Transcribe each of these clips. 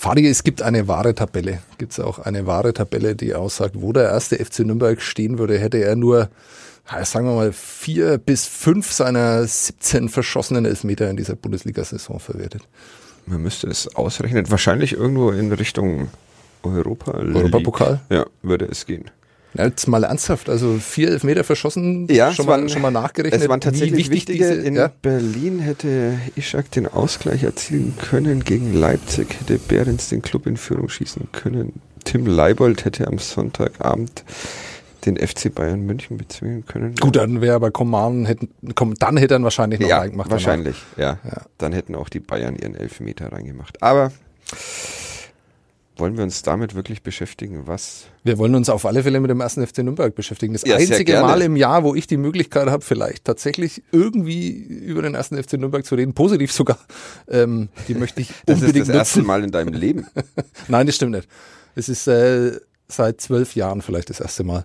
Fadi, es gibt eine wahre Tabelle. Gibt es auch eine wahre Tabelle, die aussagt, wo der erste FC Nürnberg stehen würde, hätte er nur, sagen wir mal, vier bis fünf seiner 17 verschossenen Elfmeter in dieser Bundesliga-Saison verwertet. Man müsste es ausrechnen. Wahrscheinlich irgendwo in Richtung Europa. Europapokal? Ja, würde es gehen. Ja, jetzt mal ernsthaft, also vier Elfmeter verschossen, ja, schon, waren, mal, schon mal nachgerechnet. Es waren tatsächlich wichtig wichtige, diese, in ja? Berlin hätte Ishak den Ausgleich erzielen können, gegen Leipzig hätte Behrens den Club in Führung schießen können, Tim Leibold hätte am Sonntagabend den FC Bayern München bezwingen können. Gut, dann wäre aber Coman, hätten, dann hätte er wahrscheinlich noch ja, reingemacht. wahrscheinlich, ja. Ja. Dann hätten auch die Bayern ihren Elfmeter reingemacht. Aber wollen wir uns damit wirklich beschäftigen, was Wir wollen uns auf alle Fälle mit dem ersten FC Nürnberg beschäftigen. Das Ja, einzige. Mal im Jahr, wo ich die Möglichkeit habe, vielleicht tatsächlich irgendwie über den ersten FC Nürnberg zu reden, positiv sogar, ähm, die möchte ich das ist unbedingt das erste nutzen. Mal in deinem Leben. Nein, das stimmt nicht. Es ist äh, seit zwölf Jahren vielleicht das erste Mal.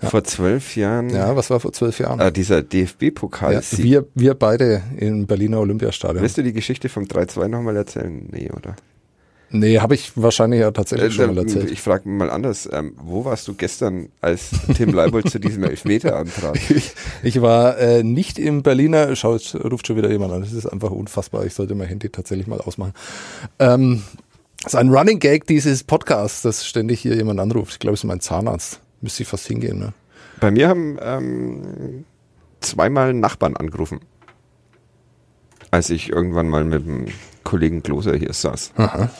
Vor zwölf Jahren Ja, was war vor zwölf Jahren? äh, dieser DFB-Pokal. ja, wir, wir beide im Berliner Olympiastadion. Willst du die Geschichte vom 3-2 nochmal erzählen? Nee, oder? Nee, habe ich wahrscheinlich ja tatsächlich Äh, schon mal äh, erzählt. Ich frage mal anders. Ähm, wo warst du gestern, als Tim Leibold zu diesem Elfmeter antrat? Ich, ich war äh, nicht im Berliner, schau, jetzt ruft schon wieder jemand an, das ist einfach unfassbar, ich sollte mein Handy tatsächlich mal ausmachen. Ähm, das ist ein Running Gag dieses Podcasts, dass ständig hier jemand anruft. Ich glaube, es ist mein Zahnarzt. Müsste ich fast hingehen. Ne? Bei mir haben ähm, zweimal Nachbarn angerufen, als ich irgendwann mal mit dem Kollegen Gloser hier saß. Aha.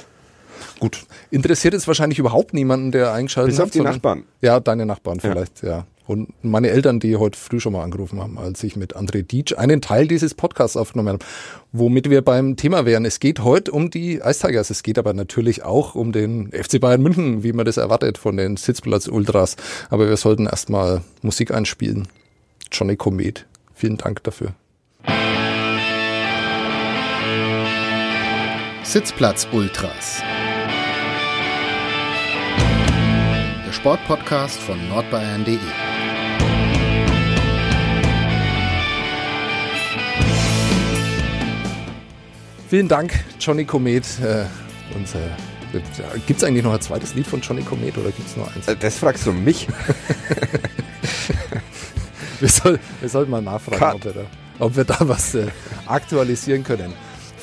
Gut. Interessiert jetzt wahrscheinlich überhaupt niemanden, der eingeschaltet Bis hat. auf die sondern- Nachbarn. Ja, deine Nachbarn Ja. vielleicht, ja. Und meine Eltern, die heute früh schon mal angerufen haben, als ich mit André Dietsch einen Teil dieses Podcasts aufgenommen habe, womit wir beim Thema wären. Es geht heute um die Ice Tigers, es geht aber natürlich auch um den FC Bayern München, wie man das erwartet von den Sitzplatz-Ultras. Aber wir sollten erstmal Musik einspielen. Johnny Komet, vielen Dank dafür. Sitzplatz Sportpodcast von nordbayern.de. Vielen Dank, Johnny Komet. Äh, unser, gibt es eigentlich noch ein zweites Lied von Johnny Komet oder gibt es nur eins? Äh, Das fragst du mich? Wir, soll, wir sollten mal nachfragen, Cut. ob wir, da, ob wir da was äh, aktualisieren können.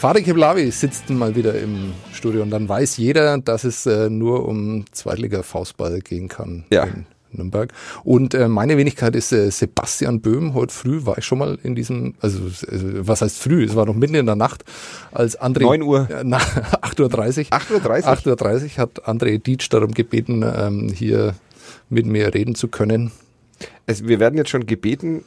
Farid Kiblavi sitzt mal wieder im Studio und dann weiß jeder, dass es äh, nur um Zweitliga-Faustball gehen kann Ja. in Nürnberg. Und äh, meine Wenigkeit ist äh, Sebastian Böhm. Heute früh war ich schon mal in diesem, also äh, was heißt früh? Es war noch mitten in der Nacht, als André... 9 Uhr. Na, 8.30 Uhr. 8.30 Uhr? 8.30 Uhr hat André Dietsch darum gebeten, ähm, hier mit mir reden zu können. Es, wir werden jetzt schon gebeten,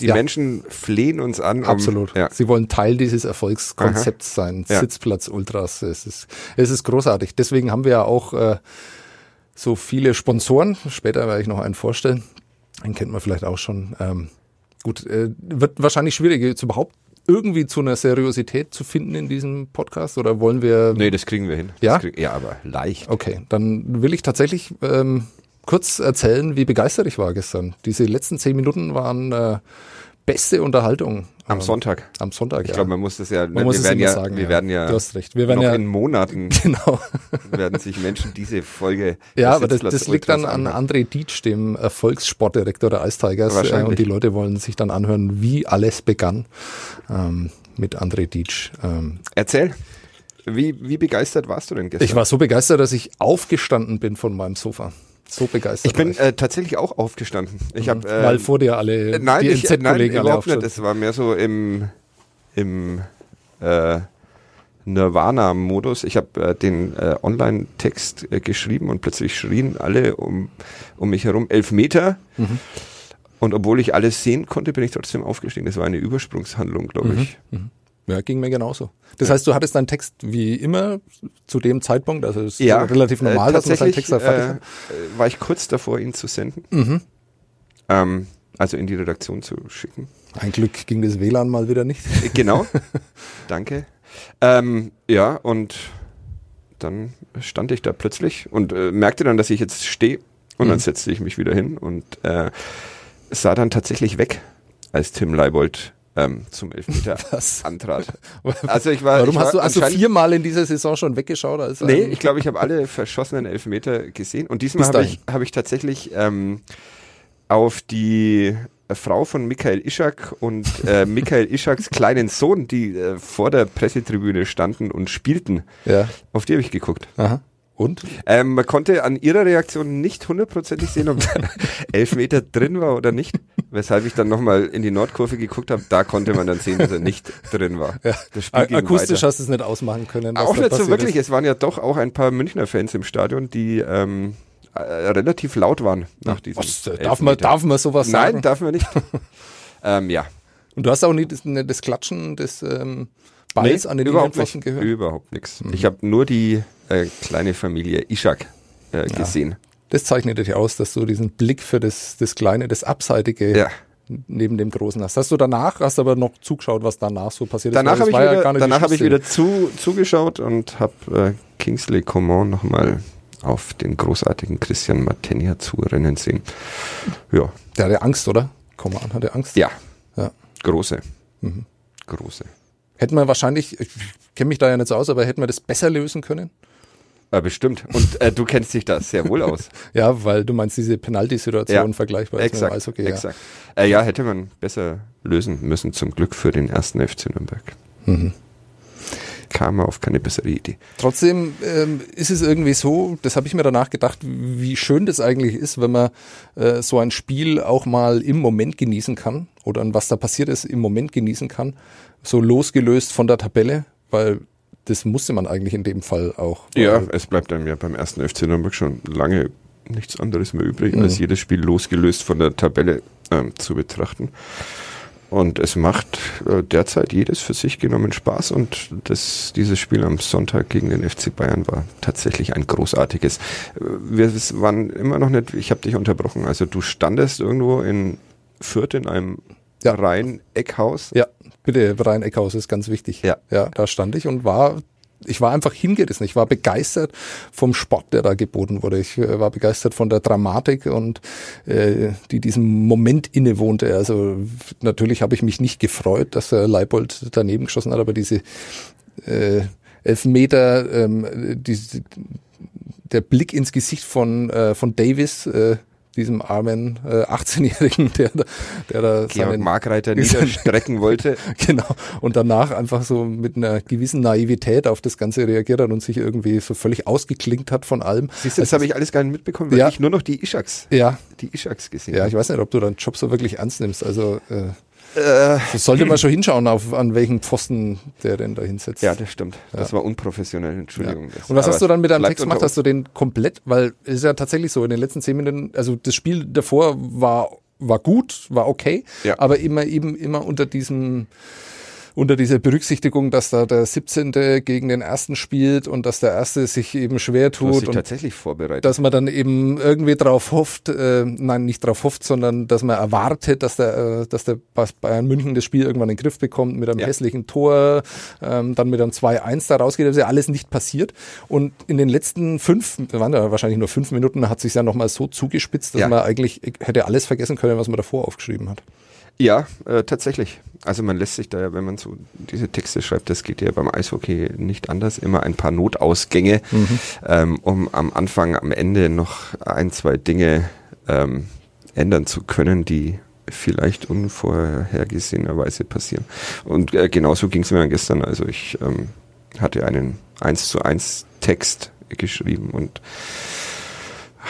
die Ja. Menschen flehen uns an. um- Absolut. Ja. Sie wollen Teil dieses Erfolgskonzepts sein. Ja. Sitzplatz Ultras. Es ist, es ist großartig. Deswegen haben wir ja auch äh, so viele Sponsoren. Später werde ich noch einen vorstellen. Den kennt man vielleicht auch schon. Ähm, gut, äh, wird wahrscheinlich schwierig, jetzt überhaupt irgendwie zu einer Seriosität zu finden in diesem Podcast. Oder wollen wir. Nee, das kriegen wir hin. Ja? Das krieg, ja, aber leicht. Okay, dann will ich tatsächlich ähm, kurz erzählen, wie begeistert ich war gestern. Diese letzten zehn Minuten waren äh, beste Unterhaltung. Am Ähm, Sonntag. Am Sonntag, Ich ja. glaube, man muss das ja, Man muss wir werden ja, sagen, wir ja. werden ja, Du hast recht. Wir werden ja- in Monaten Genau. werden sich Menschen diese Folge Ja, aber das, das liegt dann an. André Dietsch, dem Erfolgssportdirektor der Ice Tigers. Äh, Wahrscheinlich. und die Leute wollen sich dann anhören, wie alles begann ähm, mit André Dietsch. Ähm, Erzähl, wie, wie begeistert warst du denn gestern? ich war so begeistert, dass ich aufgestanden bin von meinem Sofa. So begeistert. ich bin äh, tatsächlich auch aufgestanden. Ich habe äh, Weil vor dir alle äh, nein, die nein, NZ-Kollegen alle nicht. aufstanden. Das war mehr so im im äh, Nirvana-Modus. Ich habe äh, den äh, Online-Text äh, geschrieben und plötzlich schrien alle um, um mich herum elf Meter. Mhm. Und obwohl ich alles sehen konnte, bin ich trotzdem aufgestiegen. Das war eine Übersprungshandlung, Mhm. glaube ich. Ja, ging mir genauso. Das heißt, du hattest deinen Text wie immer zu dem Zeitpunkt, also es ist Ja, relativ normal, äh, dass man seinen tatsächlich Text da fertig äh, hat. äh, war ich kurz davor, ihn zu senden. Mhm. Ähm, also in die Redaktion zu schicken. Ein Glück ging das WLAN mal wieder nicht. Äh, Genau. Danke. Ähm, ja, und dann stand ich da plötzlich und äh, merkte dann, dass ich jetzt stehe. Und dann Mhm. setzte ich mich wieder hin und äh, sah dann tatsächlich weg, als Tim Leibold ähm, zum Elfmeter Was? antrat. Also ich war, Warum ich war hast du also viermal in dieser Saison schon weggeschaut? Als Nee, ich glaube, ich habe alle verschossenen Elfmeter gesehen. Und diesmal habe ich, hab ich tatsächlich ähm, auf die Frau von Michael Ischak und äh, Michael Ischaks kleinen Sohn, die äh, vor der Pressetribüne standen und spielten, Ja. auf die habe ich geguckt. Aha. Und? Ähm, man konnte an ihrer Reaktion nicht hundertprozentig sehen, ob der Elfmeter drin war oder nicht. Weshalb ich dann nochmal in die Nordkurve geguckt habe. Da konnte man dann sehen, dass er nicht drin war. Ja. Akustisch weiter. hast du es nicht ausmachen können. was Auch da nicht so wirklich. Ist. Es waren ja doch auch ein paar Münchner Fans im Stadion, die ähm, äh, relativ laut waren nach diesem. Was, äh, darf, man, darf man sowas sagen? Nein, darf man nicht. ähm, ja. Und du hast auch nicht das, nicht das Klatschen des ähm, Balls an den nicht. gehört? Mhm. Überhaupt nichts. Ich habe nur die äh, kleine Familie Ishak äh, gesehen. Das zeichnet dich aus, dass du diesen Blick für das, das Kleine, das Abseitige Ja. neben dem Großen hast. Hast du danach, hast aber noch zugeschaut, was danach so passiert ist? Danach habe das ich, ja danach hab ich wieder zu, zugeschaut und habe äh, Kingsley Coman nochmal auf den großartigen Christian Martenia zurennen sehen. Ja, Der hatte Angst, oder? Komm mal an, hatte Angst. ja, Ja. große. Mhm. Große. Hätten wir wahrscheinlich, ich kenne mich da ja nicht so aus, aber hätten wir das besser lösen können? Äh, bestimmt. Und äh, du kennst dich da sehr wohl aus. Ja, weil du meinst, diese Penalty-Situation Ja, vergleichbar ist mit dem exakt. Ja. exakt. Äh, ja, hätte man besser lösen müssen, zum Glück für den ersten FC Nürnberg. Mhm. Kam man auf keine bessere Idee. Trotzdem ähm, ist es irgendwie so, das habe ich mir danach gedacht, wie schön das eigentlich ist, wenn man äh, so ein Spiel auch mal im Moment genießen kann oder an was da passiert ist, im Moment genießen kann, so losgelöst von der Tabelle, weil das musste man eigentlich in dem Fall auch. Ja, es bleibt einem ja beim ersten FC Nürnberg schon lange nichts anderes mehr übrig, Mhm. als jedes Spiel losgelöst von der Tabelle ähm, zu betrachten. Und es macht äh, derzeit jedes für sich genommen Spaß und das, dieses Spiel am Sonntag gegen den FC Bayern war tatsächlich ein großartiges. Äh, Wir waren immer noch nicht, ich habe dich unterbrochen, also du standest irgendwo in Fürth in einem Ja. reinen Eckhaus. Ja, bitte, Brian Eckhaus ist ganz wichtig. Ja. ja, da stand ich und war, ich war einfach hingerissen. Ich war begeistert vom Sport, der da geboten wurde. Ich äh, war begeistert von der Dramatik und äh, die diesem Moment innewohnte. Also natürlich habe ich mich nicht gefreut, dass der Leibold daneben geschossen hat, aber diese äh, Elfmeter, ähm, die, der Blick ins Gesicht von, äh, von Davis, äh, diesem armen äh, 18-Jährigen, der, da- der da Georg seinen, Markreiter niederstrecken wollte. Genau. Und danach einfach so mit einer gewissen Naivität auf das Ganze reagiert hat und sich irgendwie so völlig ausgeklinkt hat von allem. Siehst du, das habe ich alles gar nicht mitbekommen, weil Ja. ich nur noch die Ishaks, Ja, die Ishaks gesehen ja, ich weiß nicht, ob du deinen Job so wirklich ernst nimmst. Also äh, Äh, so sollte man schon hinschauen, auf, an welchen Pfosten der denn da hinsetzt. ja, das stimmt. Das Ja. war unprofessionell, Entschuldigung. Das- Und was hast du dann mit deinem Text gemacht? Hast du den komplett, weil es ist ja tatsächlich so, in den letzten zehn Minuten, also das Spiel davor war, war gut, war okay, Ja. aber immer eben immer unter diesem unter dieser Berücksichtigung, dass da der 17. gegen den ersten spielt und dass der erste sich eben schwer tut und tatsächlich vorbereitet. dass man dann eben irgendwie drauf hofft, äh, nein, nicht drauf hofft, sondern dass man erwartet, dass der, äh, dass der Bayern München das Spiel irgendwann in den Griff bekommt mit einem Ja. hässlichen Tor, ähm, dann mit einem 2-1 da rausgeht. Das ist ja alles nicht passiert. Und in den letzten fünf, waren ja wahrscheinlich nur fünf Minuten, hat sich ja nochmal so zugespitzt, dass Ja. man eigentlich hätte alles vergessen können, was man davor aufgeschrieben hat. Ja, äh, tatsächlich. Also man lässt sich da ja, wenn man so diese Texte schreibt, das geht ja beim Eishockey nicht anders, immer ein paar Notausgänge, Mhm. ähm, um am Anfang, am Ende noch ein, zwei Dinge ähm, ändern zu können, die vielleicht unvorhergesehenerweise passieren. Und äh, genauso ging es mir dann gestern. Also ich ähm, hatte einen 1 zu 1 Text geschrieben und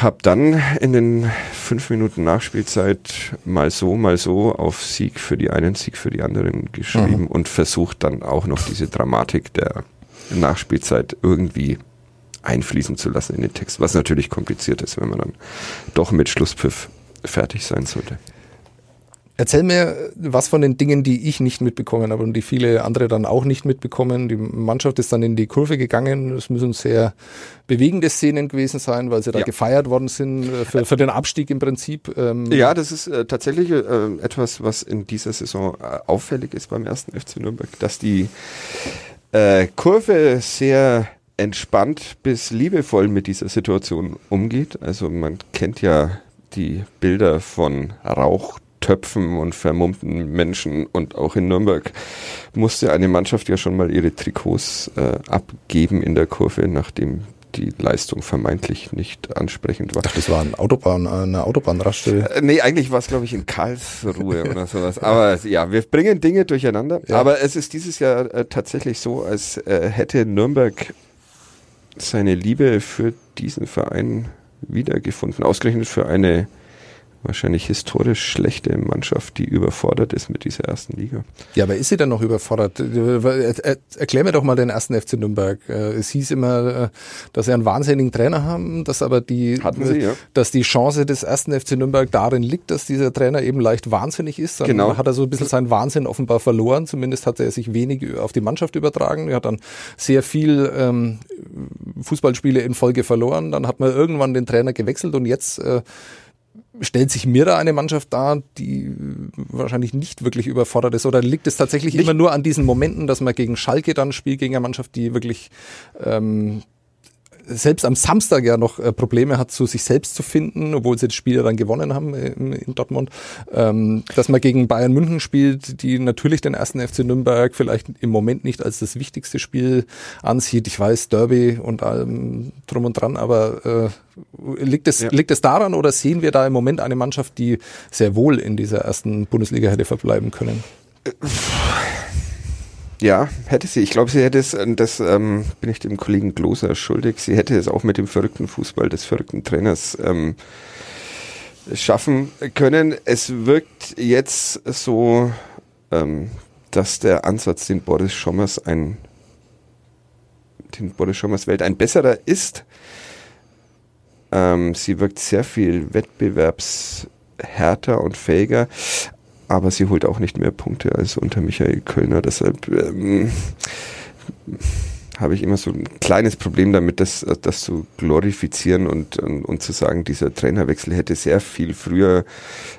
habe dann in den fünf Minuten Nachspielzeit mal so, mal so auf Sieg für die einen, Sieg für die anderen geschrieben Mhm. und versucht dann auch noch diese Dramatik der Nachspielzeit irgendwie einfließen zu lassen in den Text, was natürlich kompliziert ist, wenn man dann doch mit Schlusspfiff fertig sein sollte. Erzähl mir was von den Dingen, die ich nicht mitbekommen habe und die viele andere dann auch nicht mitbekommen. Die Mannschaft ist dann in die Kurve gegangen. Es müssen sehr bewegende Szenen gewesen sein, weil sie da Ja. gefeiert worden sind äh, für, für den Abstieg im Prinzip. Ähm, Ja, das ist äh, tatsächlich äh, etwas, was in dieser Saison äh, auffällig ist beim ersten FC Nürnberg, dass die Kurve sehr entspannt bis liebevoll mit dieser Situation umgeht. Also man kennt ja die Bilder von Rauchtürmen Töpfen und vermummten Menschen und auch in Nürnberg musste eine Mannschaft ja schon mal ihre Trikots äh, abgeben in der Kurve, nachdem die Leistung vermeintlich nicht ansprechend war. Ich dachte, das war ein Autobahn, eine Autobahnraststelle. Äh, nee, eigentlich war es, glaube ich, in Karlsruhe oder sowas. Aber ja, wir bringen Dinge durcheinander. Ja. Aber es ist dieses Jahr äh, tatsächlich so, als äh, hätte Nürnberg seine Liebe für diesen Verein wiedergefunden. Ausgerechnet für eine wahrscheinlich historisch schlechte Mannschaft, die überfordert ist mit dieser ersten Liga. Ja, aber ist sie dann noch überfordert? Erklär mir doch mal den ersten FC Nürnberg. Äh, es hieß immer, äh, dass sie einen wahnsinnigen Trainer haben, dass aber die, sie, ja. dass die Chance des ersten FC Nürnberg darin liegt, dass dieser Trainer eben leicht wahnsinnig ist. Dann genau. hat er so ein bisschen seinen Wahnsinn offenbar verloren. Zumindest hat er sich wenig auf die Mannschaft übertragen. Er hat dann sehr viel ähm, Fußballspiele in Folge verloren. Dann hat man irgendwann den Trainer gewechselt und jetzt äh, stellt sich mir da eine Mannschaft dar, die wahrscheinlich nicht wirklich überfordert ist? Oder liegt es tatsächlich nicht. immer nur an diesen Momenten, dass man gegen Schalke dann spielt, gegen eine Mannschaft, die wirklich ähm, selbst am Samstag ja noch äh, Probleme hat, zu sich selbst zu finden, obwohl sie das Spiel ja dann gewonnen haben in, in Dortmund, ähm, dass man gegen Bayern München spielt, die natürlich den ersten FC Nürnberg vielleicht im Moment nicht als das wichtigste Spiel ansieht. Ich weiß, Derby und allem drum und dran, aber äh, liegt, es, ja. liegt es daran oder sehen wir da im Moment eine Mannschaft, die sehr wohl in dieser ersten Bundesliga hätte verbleiben können? Ja, hätte sie. Ich glaube, sie hätte es, das ähm, bin ich dem Kollegen Gloser schuldig, sie hätte es auch mit dem verrückten Fußball des verrückten Trainers ähm, schaffen können. Es wirkt jetzt so, ähm, dass der Ansatz, den Boris Schommers ein, den Boris Schommers Welt ein besserer ist. Ähm, sie wirkt sehr viel wettbewerbshärter und fähiger aber sie holt auch nicht mehr Punkte als unter Michael Kölner. Deshalb ähm, habe ich immer so ein kleines Problem damit, das, das zu glorifizieren und, und, und, zu sagen, dieser Trainerwechsel hätte sehr viel früher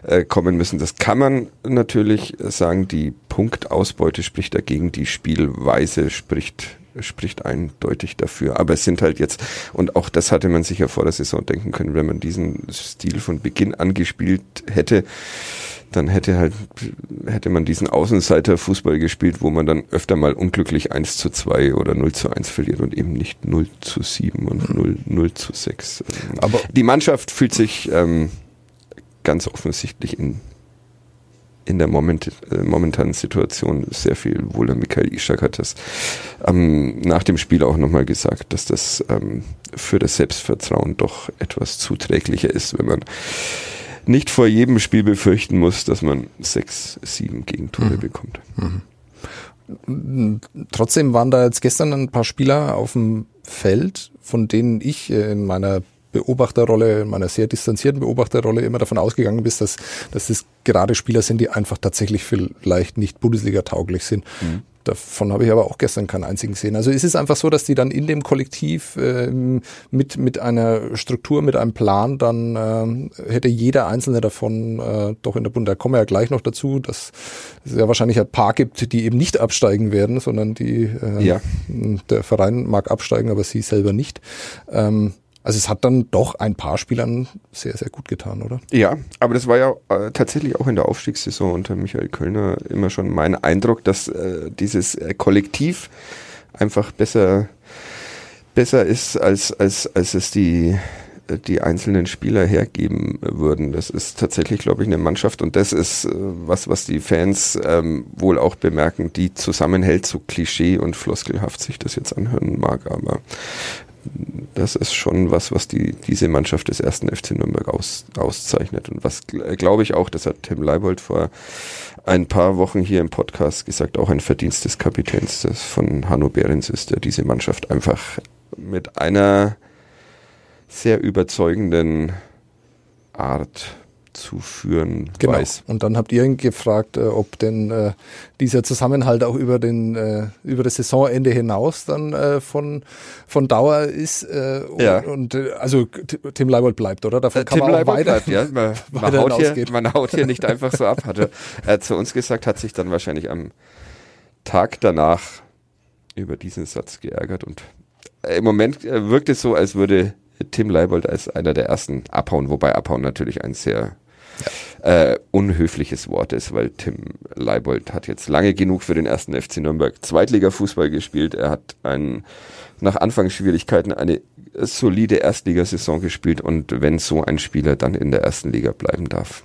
äh, kommen müssen. Das kann man natürlich sagen, die Punktausbeute spricht dagegen, die Spielweise spricht spricht eindeutig dafür. Aber es sind halt jetzt, und auch das hatte man sich ja vor der Saison denken können, wenn man diesen Stil von Beginn an gespielt hätte, dann hätte halt, hätte man diesen Außenseiter-Fußball gespielt, wo man dann öfter mal unglücklich 1 zu 2 oder 0 zu 1 verliert und eben nicht 0 zu 7 und 0, 0 zu 6. Aber die Mannschaft fühlt sich ähm, ganz offensichtlich in, in der Moment, äh, momentanen Situation sehr viel wohler. Michael Ishak hat das ähm, nach dem Spiel auch nochmal gesagt, dass das ähm, für das Selbstvertrauen doch etwas zuträglicher ist, wenn man nicht vor jedem Spiel befürchten muss, dass man sechs, sieben Gegentore mhm. bekommt. Mhm. Trotzdem waren da jetzt gestern ein paar Spieler auf dem Feld, von denen ich in meiner Beobachterrolle, in meiner sehr distanzierten Beobachterrolle immer davon ausgegangen bin, dass, dass das gerade Spieler sind, die einfach tatsächlich vielleicht nicht Bundesliga tauglich sind. Mhm. Davon habe ich aber auch gestern keinen einzigen gesehen. Also ist es einfach so, dass die dann in dem Kollektiv äh, mit, mit einer Struktur, mit einem Plan, dann äh, hätte jeder einzelne davon äh, doch in der Bund. Da kommen wir ja gleich noch dazu, dass es ja wahrscheinlich ein paar gibt, die eben nicht absteigen werden, sondern die äh, ja. der Verein mag absteigen, aber sie selber nicht. Ähm, also es hat dann doch ein paar Spielern sehr, sehr gut getan, oder? Ja, aber das war ja äh, tatsächlich auch in der Aufstiegssaison unter Michael Kölner immer schon mein Eindruck, dass äh, dieses äh, Kollektiv einfach besser, besser ist, als, als, als es die, äh, die einzelnen Spieler hergeben würden. Das ist tatsächlich, glaube ich, eine Mannschaft und das ist äh, was, was die Fans ähm, wohl auch bemerken, die zusammenhält, so klischee und floskelhaft sich das jetzt anhören mag, aber das ist schon was, was die, diese Mannschaft des ersten FC Nürnberg aus, auszeichnet. Und was glaube ich auch, das hat Tim Leibold vor ein paar Wochen hier im Podcast gesagt, auch ein Verdienst des Kapitäns des von Hanno Behrens ist, der diese Mannschaft einfach mit einer sehr überzeugenden Art zu führen genau. weiß. Und dann habt ihr ihn gefragt, äh, ob denn äh, dieser Zusammenhalt auch über den äh, über das Saisonende hinaus dann äh, von von Dauer ist. Äh, und, ja. und äh, also Tim Leibold bleibt, oder? Davon kann Tim man auch Leibold weiter, bleibt, ja. Man, man, haut hier, man haut hier nicht einfach so ab. Hat er, hat zu uns gesagt, hat sich dann wahrscheinlich am Tag danach über diesen Satz geärgert und im Moment wirkt es so, als würde Tim Leibold als einer der ersten abhauen, wobei abhauen natürlich ein sehr äh, unhöfliches Wort ist, weil Tim Leibold hat jetzt lange genug für den ersten FC Nürnberg Zweitliga-Fußball gespielt. Er hat einen, nach Anfangsschwierigkeiten eine solide Erstligasaison gespielt und wenn so ein Spieler dann in der ersten Liga bleiben darf,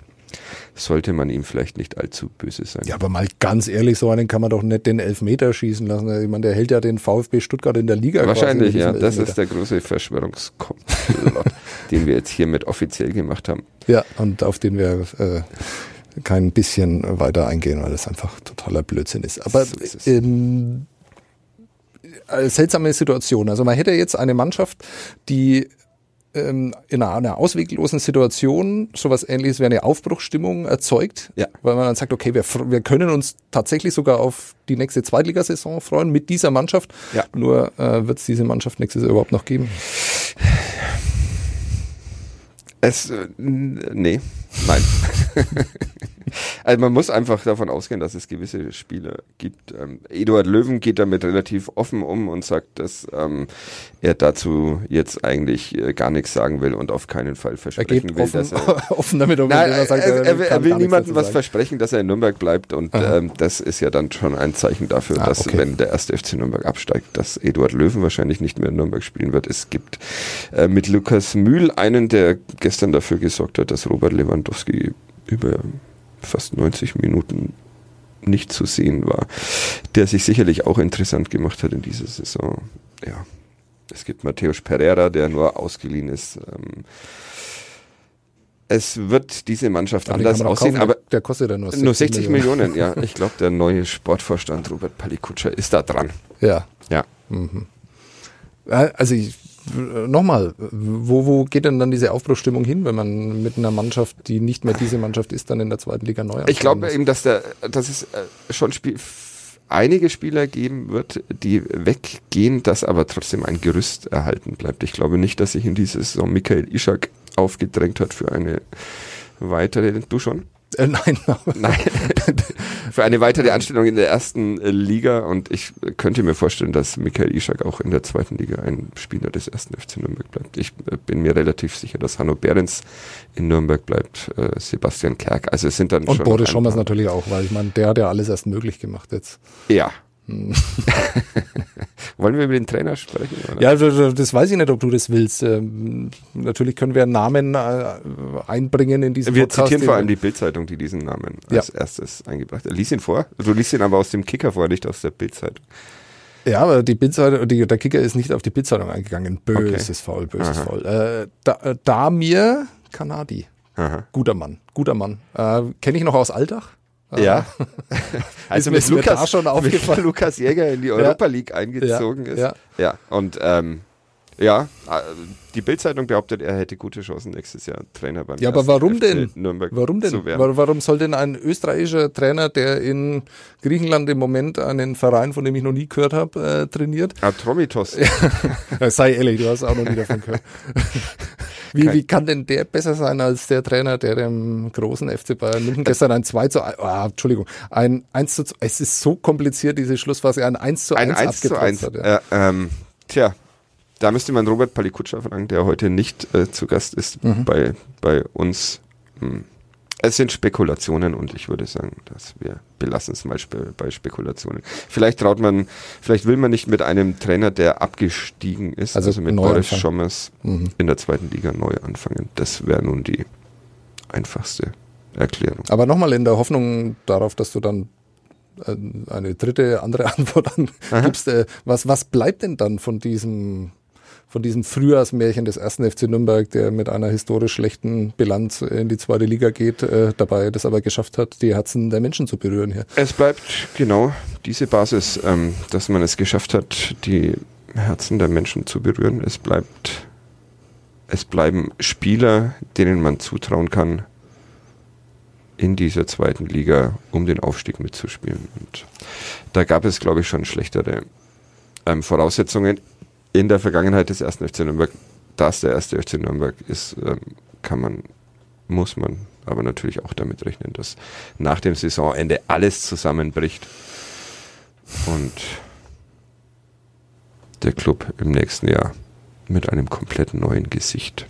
sollte man ihm vielleicht nicht allzu böse sein. Ja, aber mal ganz ehrlich, so einen kann man doch nicht den Elfmeter schießen lassen. Ich meine, der hält ja den VfB Stuttgart in der Liga. Wahrscheinlich, ja. Das ist der große Verschwörungskomplott, den wir jetzt hiermit offiziell gemacht haben. Ja, und auf den wir äh, kein bisschen weiter eingehen, weil das einfach totaler Blödsinn ist. Aber ist ähm, seltsame Situation. Also man hätte jetzt eine Mannschaft, die ähm, in einer, einer ausweglosen Situation sowas ähnliches wie eine Aufbruchsstimmung erzeugt, ja. weil man dann sagt, okay, wir, wir können uns tatsächlich sogar auf die nächste Zweitligasaison freuen mit dieser Mannschaft. Ja. Nur äh, wird es diese Mannschaft nächstes Jahr überhaupt noch geben? Es, äh, nee, nein. also man muss einfach davon ausgehen, dass es gewisse Spieler gibt. Ähm, Eduard Löwen geht damit relativ offen um und sagt, dass ähm, er dazu jetzt eigentlich äh, gar nichts sagen will und auf keinen Fall versprechen er will, offen, dass er offen damit um. Nein, er, sagt, er, er, will, er will niemandem was versprechen, dass er in Nürnberg bleibt und ähm, das ist ja dann schon ein Zeichen dafür, ah, dass okay. wenn der erste FC Nürnberg absteigt, dass Eduard Löwen wahrscheinlich nicht mehr in Nürnberg spielen wird. Es gibt äh, mit Lukas Mühl einen, der gestern dafür gesorgt hat, dass Robert Lewandowski über fast 90 Minuten nicht zu sehen war, der sich sicherlich auch interessant gemacht hat in dieser Saison. Ja, es gibt Matthäus Pereira, der nur ausgeliehen ist. Ähm, es wird diese Mannschaft aber anders aussehen, kaufen, aber der kostet ja nur 60, nur 60 Millionen. Millionen. ja. Ich glaube, der neue Sportvorstand Robert Palikutscher ist da dran. Ja. Ja. Mhm. Also ich nochmal, wo, wo geht denn dann diese Aufbruchstimmung hin, wenn man mit einer Mannschaft, die nicht mehr diese Mannschaft ist, dann in der zweiten Liga neu Ich glaube eben, dass, der, dass es äh, schon Spiel, einige Spieler geben wird, die weggehen, dass aber trotzdem ein Gerüst erhalten bleibt. Ich glaube nicht, dass sich in dieser Saison Michael Ischak aufgedrängt hat für eine weitere. Du schon? Äh, nein. nein. Für eine weitere Anstellung in der ersten äh, Liga und ich könnte mir vorstellen, dass Michael Ischak auch in der zweiten Liga ein Spieler des ersten FC Nürnberg bleibt. Ich äh, bin mir relativ sicher, dass Hanno Behrens in Nürnberg bleibt, äh, Sebastian Kerk. Also es sind dann und schon. Und Boris Schommers natürlich auch, weil ich meine, der hat ja alles erst möglich gemacht jetzt. Ja, Wollen wir über den Trainer sprechen? Oder? Ja, das weiß ich nicht, ob du das willst. Ähm, natürlich können wir Namen äh, einbringen in diesen Wir Podcast, zitieren vor allem die Bildzeitung, die diesen Namen als ja. erstes eingebracht hat. Lies ihn vor. Du liest ihn aber aus dem Kicker vor, nicht aus der Bildzeitung. Ja, aber die Bildzeitung, der Kicker ist nicht auf die Bildzeitung eingegangen. Böses okay. Faul, böses Aha. Faul. Äh, da, äh, Damir Kanadi. Aha. Guter Mann, guter Mann. Äh, Kenne ich noch aus Altach. Ja. also mit Lukas, schon aufgefallen. Mit Lukas Jäger in die Europa League eingezogen ist. Ja. Und ähm, ja, die Bildzeitung behauptet, er hätte gute Chancen nächstes Jahr Trainer beim Ja, aber warum FC denn? Nürnberg warum denn? Warum soll denn ein österreichischer Trainer, der in Griechenland im Moment einen Verein, von dem ich noch nie gehört habe, äh, trainiert? Atromitos. Ja, sei ehrlich, du hast auch noch nie davon gehört. Wie, wie kann denn der besser sein als der Trainer, der dem großen FC Bayern München gestern ein 2 zu 1, oh, Entschuldigung, ein 1 zu es ist so kompliziert, diese Schlussphase, ein 1 zu 1 ein 1 zu 1. hat. Ja. Äh, ähm, tja, da müsste man Robert Palikutscher fragen, der heute nicht äh, zu Gast ist mhm. bei, bei uns. Hm. Es sind Spekulationen und ich würde sagen, dass wir belassen es mal spe bei Spekulationen. Vielleicht traut man, vielleicht will man nicht mit einem Trainer, der abgestiegen ist, also, also mit Boris Schommers mhm. in der zweiten Liga neu anfangen. Das wäre nun die einfachste Erklärung. Aber nochmal in der Hoffnung darauf, dass du dann äh, eine dritte, andere Antwort gibst. Äh, was, was bleibt denn dann von diesem von diesem Frühjahrsmärchen des ersten FC Nürnberg, der mit einer historisch schlechten Bilanz in die zweite Liga geht, äh, dabei das aber geschafft hat, die Herzen der Menschen zu berühren hier. Es bleibt genau diese Basis, ähm, dass man es geschafft hat, die Herzen der Menschen zu berühren. Es bleibt, es bleiben Spieler, denen man zutrauen kann, in dieser zweiten Liga um den Aufstieg mitzuspielen. Und da gab es, glaube ich, schon schlechtere ähm, Voraussetzungen in der Vergangenheit des ersten FC Nürnberg, dass der erste FC Nürnberg ist, ähm, kann man, muss man aber natürlich auch damit rechnen, dass nach dem Saisonende alles zusammenbricht und der Club im nächsten Jahr mit einem komplett neuen Gesicht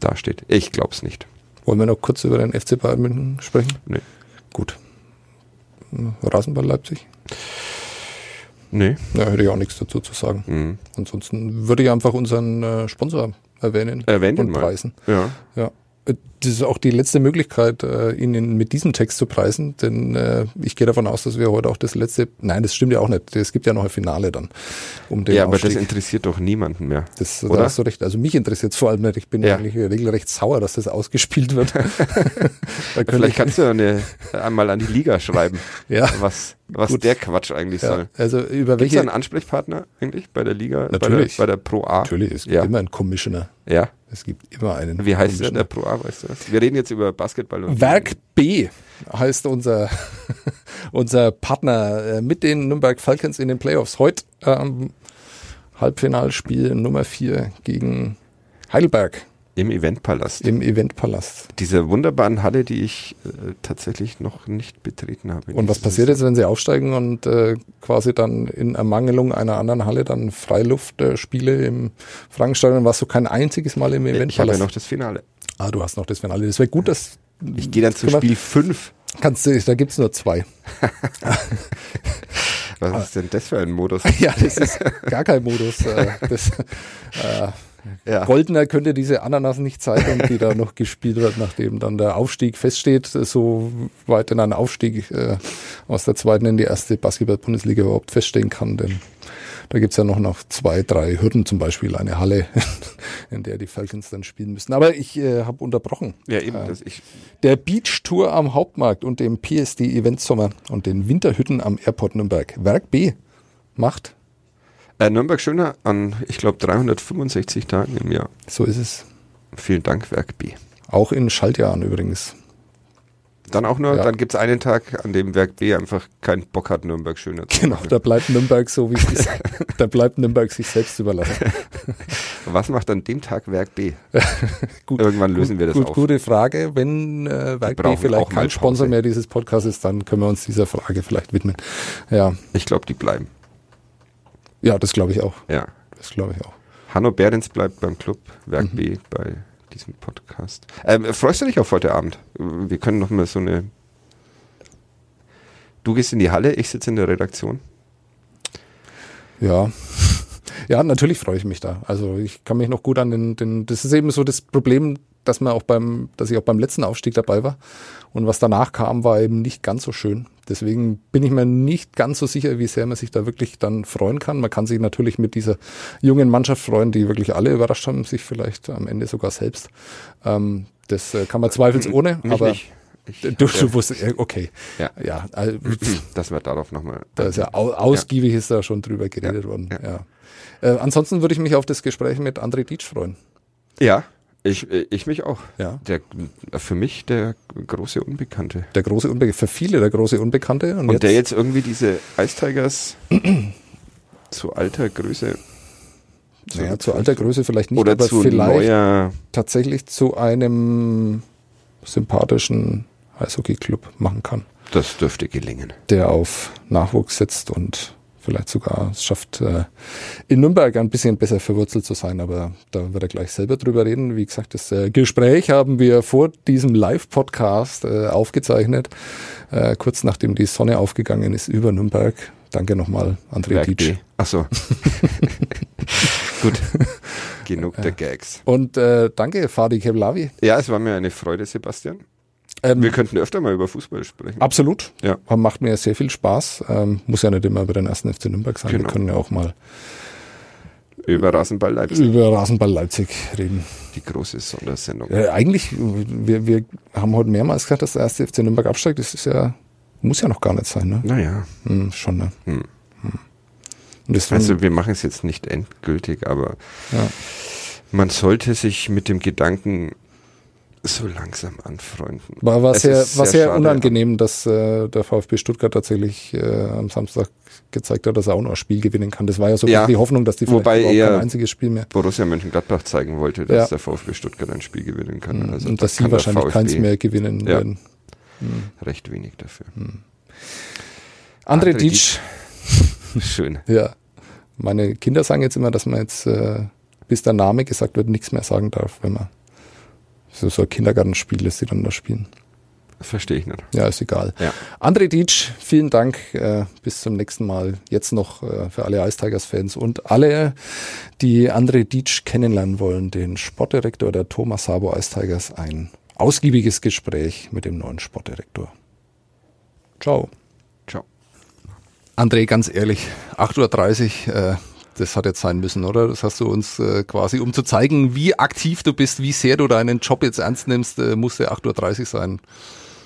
dasteht. Ich glaube es nicht. Wollen wir noch kurz über den FC Bayern München sprechen? Nee. Gut. Rasenball Leipzig? Nee. Ja, hätte ich auch nichts dazu zu sagen. Mhm. Ansonsten würde ich einfach unseren äh, Sponsor erwähnen Erwähnt ihn und mal. preisen. Ja. Ja. Das ist auch die letzte Möglichkeit, äh, ihn mit diesem Text zu preisen, denn äh, ich gehe davon aus, dass wir heute auch das letzte, nein, das stimmt ja auch nicht, es gibt ja noch ein Finale dann um den ja, aber Aufstieg. das interessiert doch niemanden mehr. Das, da Oder? hast du recht. Also mich interessiert vor allem nicht. Ich bin Ja. eigentlich regelrecht sauer, dass das ausgespielt wird. da Vielleicht ich, kannst du ja eine, einmal an die Liga schreiben, ja, was, was Gut. der Quatsch eigentlich ja. soll. Also über Gibt es welche? einen Ansprechpartner eigentlich bei der Liga? Natürlich. Bei der, bei der Pro A? Natürlich, es gibt Ja. immer einen Commissioner. Ja. Es gibt immer einen. Wie heißt der Pro A, weißt du was? Wir reden jetzt über Basketball und Werk B heißt unser, unser Partner äh, mit den Nürnberg Falcons in den Playoffs. Heute ähm, Halbfinalspiel Nummer 4 gegen Heidelberg im Eventpalast. im Eventpalast. Dieser wunderbaren Halle, die ich äh, tatsächlich noch nicht betreten habe. Und was passiert jetzt, wenn sie aufsteigen und äh, quasi dann in Ermangelung einer anderen Halle dann Freiluftspiele im Frankenstadion, warst du kein einziges Mal im Ich habe ja Eventpalast? noch das Finale. Ah, du hast noch das Finale. Das wäre gut, dass Ich gehe dann zu Spiel 5. Kannst du, da gibt's nur zwei. Was ist denn das für ein Modus? ja, das ist gar kein Modus. Äh, das, äh, Ja. Goldner könnte diese Ananas nicht zeigen, die da noch gespielt wird, nachdem dann der Aufstieg feststeht, so weit denn ein Aufstieg äh, aus der zweiten in die erste Basketball-Bundesliga überhaupt feststehen kann. Denn da gibt's ja noch, noch zwei, drei Hürden, zum Beispiel eine Halle, in der die Falcons dann spielen müssen. Aber ich äh, habe unterbrochen. Ja, eben. Das ich, Der Beach Tour am Hauptmarkt und dem PSD Event Sommer und den Winterhütten am Airport Nürnberg. Werk B macht, äh, Nürnberg Schöner an, ich glaube, 365 Tagen im Jahr. so ist es. Vielen Dank, Werk B. Auch in Schaltjahren übrigens. Dann auch nur, Ja. dann gibt es einen Tag, an dem Werk B einfach keinen Bock hat, Nürnberg Schöner zu Genau, machen. da bleibt Nürnberg so, wie es ist. da bleibt Nürnberg sich selbst überlassen. Was macht an dem Tag Werk B? Gut, Irgendwann lösen wir das gut, auf. Gute Frage. Wenn äh, Werk B vielleicht kein Sponsor mehr dieses Podcasts ist, dann können wir uns dieser Frage vielleicht widmen. Ja, Ich glaube, die bleiben. ja das glaube ich auch. Ja. Das glaube ich auch. Hanno Behrens bleibt beim Club, Werk Mhm. B bei diesem Podcast. Ähm, freust du dich auf heute Abend? Wir können noch mal so eine. Du gehst in die Halle, ich sitze in der Redaktion. Ja. Ja, natürlich freue ich mich da. Also ich kann mich noch gut an den, den, das ist eben so das Problem, dass man auch beim, dass ich auch beim letzten Aufstieg dabei war. Und was danach kam, war eben nicht ganz so schön. Deswegen bin ich mir nicht ganz so sicher, wie sehr man sich da wirklich dann freuen kann. Man kann sich natürlich mit dieser jungen Mannschaft freuen, die wirklich alle überrascht haben, sich vielleicht am Ende sogar selbst. Ähm, das äh, kann man zweifelsohne, Mich aber nicht. Ich, du, du wusstest, äh, okay. Ja. Ja, also, dass wir darauf nochmal. da ist ja au ausgiebig ist da schon drüber geredet Ja, worden. Ja. ja. Äh, ansonsten würde ich mich auf das Gespräch mit André Dietsch freuen. Ja, ich, ich mich auch. Ja. Der, für mich der große Unbekannte. Der große Unbekannte, für viele der große Unbekannte. Und, Und jetzt, der jetzt irgendwie diese Ice Tigers zu alter Größe. naja, zu alter Größe vielleicht nicht, Oder aber zu vielleicht neuer. tatsächlich zu einem sympathischen Eishockey-Club machen kann, Das dürfte gelingen. der auf Nachwuchs setzt und vielleicht sogar es schafft, äh, in Nürnberg ein bisschen besser verwurzelt zu sein. Aber da wird er gleich selber drüber reden. Wie gesagt, das äh, Gespräch haben wir vor diesem Live-Podcast äh, aufgezeichnet, kurz nachdem die Sonne aufgegangen ist über Nürnberg. Danke nochmal, André Dietsch. B. Ach so. Gut. Genug der Gags. Und äh, danke, Fadi Keblavi. Ja, es war mir eine Freude, Sebastian. Ähm, Wir könnten öfter mal über Fußball sprechen. Absolut. Ja. Macht mir sehr viel Spaß. Ähm, muss ja nicht immer über den ersten FC Nürnberg sein. Genau. Wir können ja auch mal Über Rasenball Leipzig. über Rasenball Leipzig reden. Die große Sondersendung. Äh, eigentlich, wir, wir haben heute mehrmals gesagt, dass der erste FC Nürnberg absteigt. Das ist ja, muss ja noch gar nicht sein, ne? Naja. Hm, schon, ne? Hm. Und deswegen, Also wir machen es jetzt nicht endgültig, aber ja. man sollte sich mit dem Gedanken so langsam anfreunden. war, war sehr, war sehr schade. unangenehm, dass äh, der VfB Stuttgart tatsächlich äh, am Samstag gezeigt hat, dass er auch noch ein Spiel gewinnen kann. Das war ja so Ja, die Hoffnung, dass die vielleicht wobei eher- kein einziges Spiel mehr Borussia Mönchengladbach zeigen wollte, dass Ja. Mhm. der VfB Stuttgart ein Spiel gewinnen kann. Also und da dass sie wahrscheinlich VfB keins mehr gewinnen Ja. werden. Recht wenig dafür. André André Dietsch, Schön. ja. Meine Kinder sagen jetzt immer, dass man jetzt, äh, bis der Name gesagt wird, nichts mehr sagen darf, wenn man So, so ein Kindergartenspiel, das sie dann da spielen. Das verstehe ich nicht. Ja, ist egal. Ja. André Dietsch, vielen Dank. Äh, bis zum nächsten Mal. Jetzt noch äh, für alle Ice Tigers-Fans und alle, die André Dietsch kennenlernen wollen, den Sportdirektor der Thomas Sabo Ice Tigers, ein ausgiebiges Gespräch mit dem neuen Sportdirektor. Ciao. Ciao. André, ganz ehrlich, 8.30 Uhr, äh, das hat jetzt sein müssen, oder? Das hast du uns äh, quasi, um zu zeigen, wie aktiv du bist, wie sehr du deinen Job jetzt ernst nimmst, äh, musste 8.30 Uhr sein.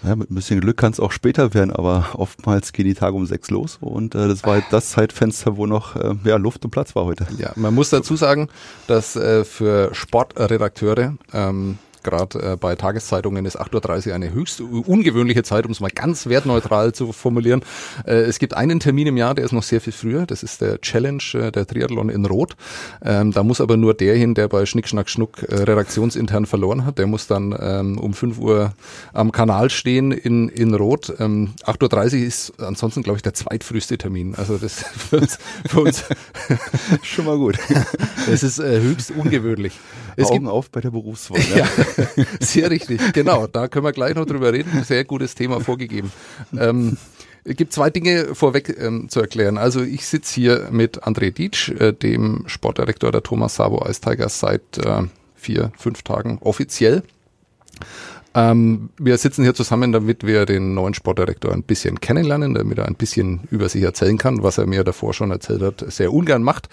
Ja, mit ein bisschen Glück kann es auch später werden, aber oftmals gehen die Tage um sechs los und äh, das war halt das Zeitfenster, wo noch äh, ja, Luft und Platz war heute. Ja, man muss dazu sagen, dass äh, für Sportredakteure ähm, gerade äh, bei Tageszeitungen ist 8.30 Uhr eine höchst ungewöhnliche Zeit, um es mal ganz wertneutral zu formulieren. Äh, es gibt einen Termin im Jahr, der ist noch sehr viel früher. Das ist der Challenge, äh, der Triathlon in Rot. Ähm, da muss aber nur der hin, der bei Schnick, Schnack, Schnuck äh, redaktionsintern verloren hat. Der muss dann ähm, um 5 Uhr am Kanal stehen in, in Rot. Ähm, 8.30 Uhr ist ansonsten, glaube ich, der zweitfrüheste Termin. Also das für uns, für uns Schon mal gut. das ist äh, höchst ungewöhnlich. Es Augen gibt, auf bei der Berufswahl. Ja, sehr richtig. Genau, da können wir gleich noch drüber reden. Sehr gutes Thema vorgegeben. Ähm, es gibt zwei Dinge vorweg ähm, zu erklären. Also ich sitze hier mit André Dietsch, äh, dem Sportdirektor der Thomas Sabo Ice Tigers seit äh, vier, fünf Tagen offiziell. Ähm, wir sitzen hier zusammen, damit wir den neuen Sportdirektor ein bisschen kennenlernen, damit er ein bisschen über sich erzählen kann, was er mir davor schon erzählt hat, sehr ungern macht.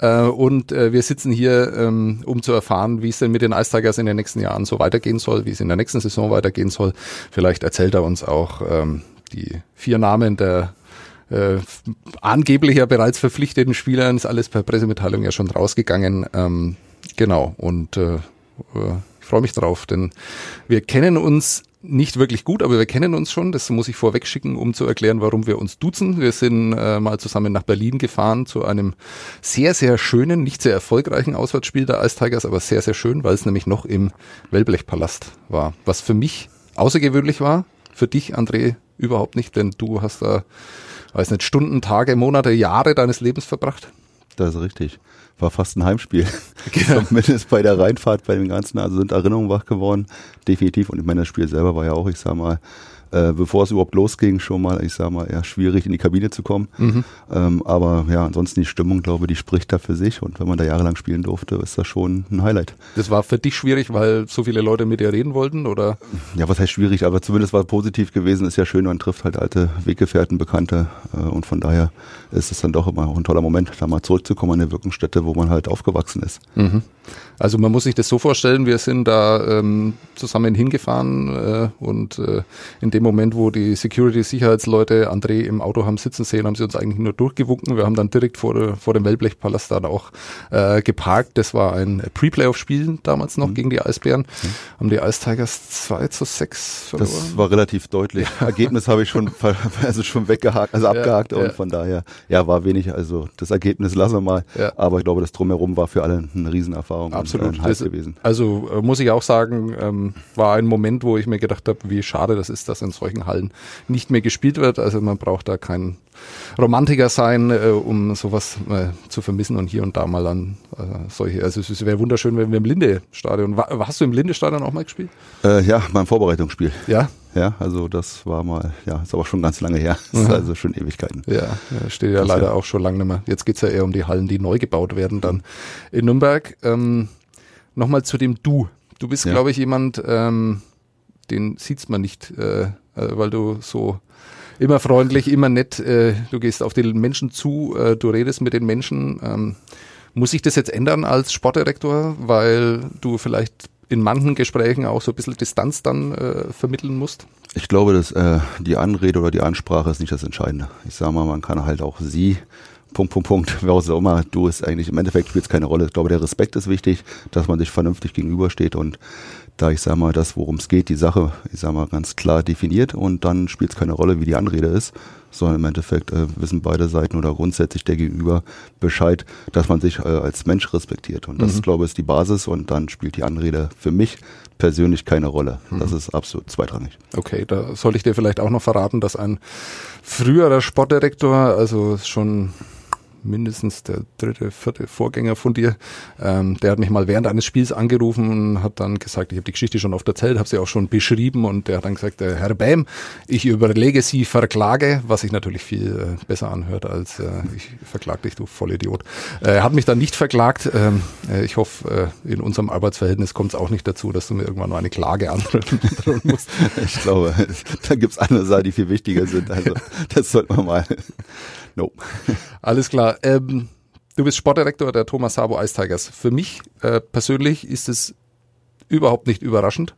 Äh, und äh, wir sitzen hier, ähm, um zu erfahren, wie es denn mit den Ice Tigers in den nächsten Jahren so weitergehen soll, wie es in der nächsten Saison weitergehen soll. Vielleicht erzählt er uns auch ähm, die vier Namen der äh, angeblich ja bereits verpflichteten Spielern, ist alles per Pressemitteilung ja schon rausgegangen. Ähm, genau, und äh, ich freue mich drauf, denn wir kennen uns nicht wirklich gut, aber wir kennen uns schon. Das muss ich vorweg schicken, um zu erklären, warum wir uns duzen. Wir sind äh, mal zusammen nach Berlin gefahren zu einem sehr, sehr schönen, nicht sehr erfolgreichen Auswärtsspiel der Ice Tigers, aber sehr, sehr schön, weil es nämlich noch im Wellblechpalast war. Was für mich außergewöhnlich war, für dich, André, überhaupt nicht, denn du hast da, weiß nicht, Stunden, Tage, Monate, Jahre deines Lebens verbracht. Das ist richtig. War fast ein Heimspiel. Zumindest bei der Reinfahrt, bei dem Ganzen. Also sind Erinnerungen wach geworden. Definitiv. Und ich meine, das Spiel selber war ja auch, ich sag mal, äh, bevor es überhaupt losging, schon mal, ich sag mal, eher schwierig in die Kabine zu kommen. Ähm, aber ja, ansonsten die Stimmung, glaube ich, die spricht da für sich. Und wenn man da jahrelang spielen durfte, ist das schon ein Highlight. Das war für dich schwierig, weil so viele Leute mit dir reden wollten, oder? Ja, was heißt schwierig, aber zumindest war es positiv gewesen, ist ja schön, man trifft halt alte Weggefährten, Bekannte äh, und von daher ist es dann doch immer auch ein toller Moment, da mal zurückzukommen an eine Wirkungsstätte, wo man halt aufgewachsen ist. Mhm. Also man muss sich das so vorstellen, wir sind da ähm, zusammen hingefahren äh, und äh, in dem Moment, wo die Security-Sicherheitsleute André im Auto haben sitzen sehen, haben sie uns eigentlich nur durchgewunken. Wir haben dann direkt vor, vor dem Wellblechpalast dann auch äh, geparkt. Das war ein Pre-Playoff-Spiel damals noch gegen die Eisbären. Haben die Ice Tigers 2 zu 6 verloren. Das war relativ deutlich. Ergebnis habe ich schon, also schon weggehakt, also abgehakt und ja. von daher, ja, war wenig. Also das Ergebnis lassen wir mal. Ja. Aber ich glaube, das Drumherum war für alle eine Riesenerfahrung Absolut. und Das- gewesen. Also äh, muss ich auch sagen, ähm, war ein Moment, wo ich mir gedacht habe, wie schade das ist, dass in solchen Hallen nicht mehr gespielt wird. Also man braucht da kein Romantiker sein, äh, um sowas äh, zu vermissen und hier und da mal an äh, solche. Also es wäre wunderschön, wenn wir im Linde-Stadion. Wa- Hast du im Linde-Stadion auch mal gespielt? Äh, ja, mein Vorbereitungsspiel. Ja. Ja, also das war mal, ja, ist aber schon ganz lange her. Ist also schon Ewigkeiten. Ja, steht ja Das leider ja. auch schon lange nicht mehr. Jetzt geht's ja eher um die Hallen, die neu gebaut werden dann in Nürnberg. Ähm, Nochmal zu dem Du. Du bist, Ja. glaube ich, jemand, ähm, den sieht's man nicht, äh, äh, weil du so immer freundlich, immer nett, äh, du gehst auf die Menschen zu, äh, du redest mit den Menschen. Ähm, muss sich das jetzt ändern als Sportdirektor, weil du vielleicht in manchen Gesprächen auch so ein bisschen Distanz dann äh, vermitteln musst? Ich glaube, dass äh, die Anrede oder die Ansprache ist nicht das Entscheidende. Ich sage mal, man kann halt auch sie, Punkt, Punkt, Punkt, wer auch immer, du ist eigentlich, im Endeffekt spielt es keine Rolle. Ich glaube, der Respekt ist wichtig, dass man sich vernünftig gegenübersteht und da ich sage mal, das, worum es geht, die Sache, ich sage mal, ganz klar definiert und dann spielt es keine Rolle, wie die Anrede ist, sondern im Endeffekt äh, wissen beide Seiten oder grundsätzlich der Gegenüber Bescheid, dass man sich äh, als Mensch respektiert. Und das, glaube ich, ist die Basis und dann spielt die Anrede für mich persönlich keine Rolle. Das ist absolut zweitrangig. Okay, da soll ich dir vielleicht auch noch verraten, dass ein früherer Sportdirektor, also schon mindestens der dritte, vierte Vorgänger von dir. Ähm, der hat mich mal während eines Spiels angerufen und hat dann gesagt, ich habe die Geschichte schon oft erzählt, habe sie auch schon beschrieben und der hat dann gesagt, äh, Herr Bäm, ich überlege Sie Verklage, was sich natürlich viel äh, besser anhört als äh, ich verklag dich, du Vollidiot. Äh, er hat mich dann nicht verklagt. Ähm, äh, ich hoffe, äh, in unserem Arbeitsverhältnis kommt es auch nicht dazu, dass du mir irgendwann nur eine Klage andrücken musst. ich glaube, da gibt es andere Sachen, die viel wichtiger sind. Also das sollte man mal. No. Alles klar. Ähm, du bist Sportdirektor der Thomas Sabo Ice Tigers. Für mich äh, persönlich ist es überhaupt nicht überraschend,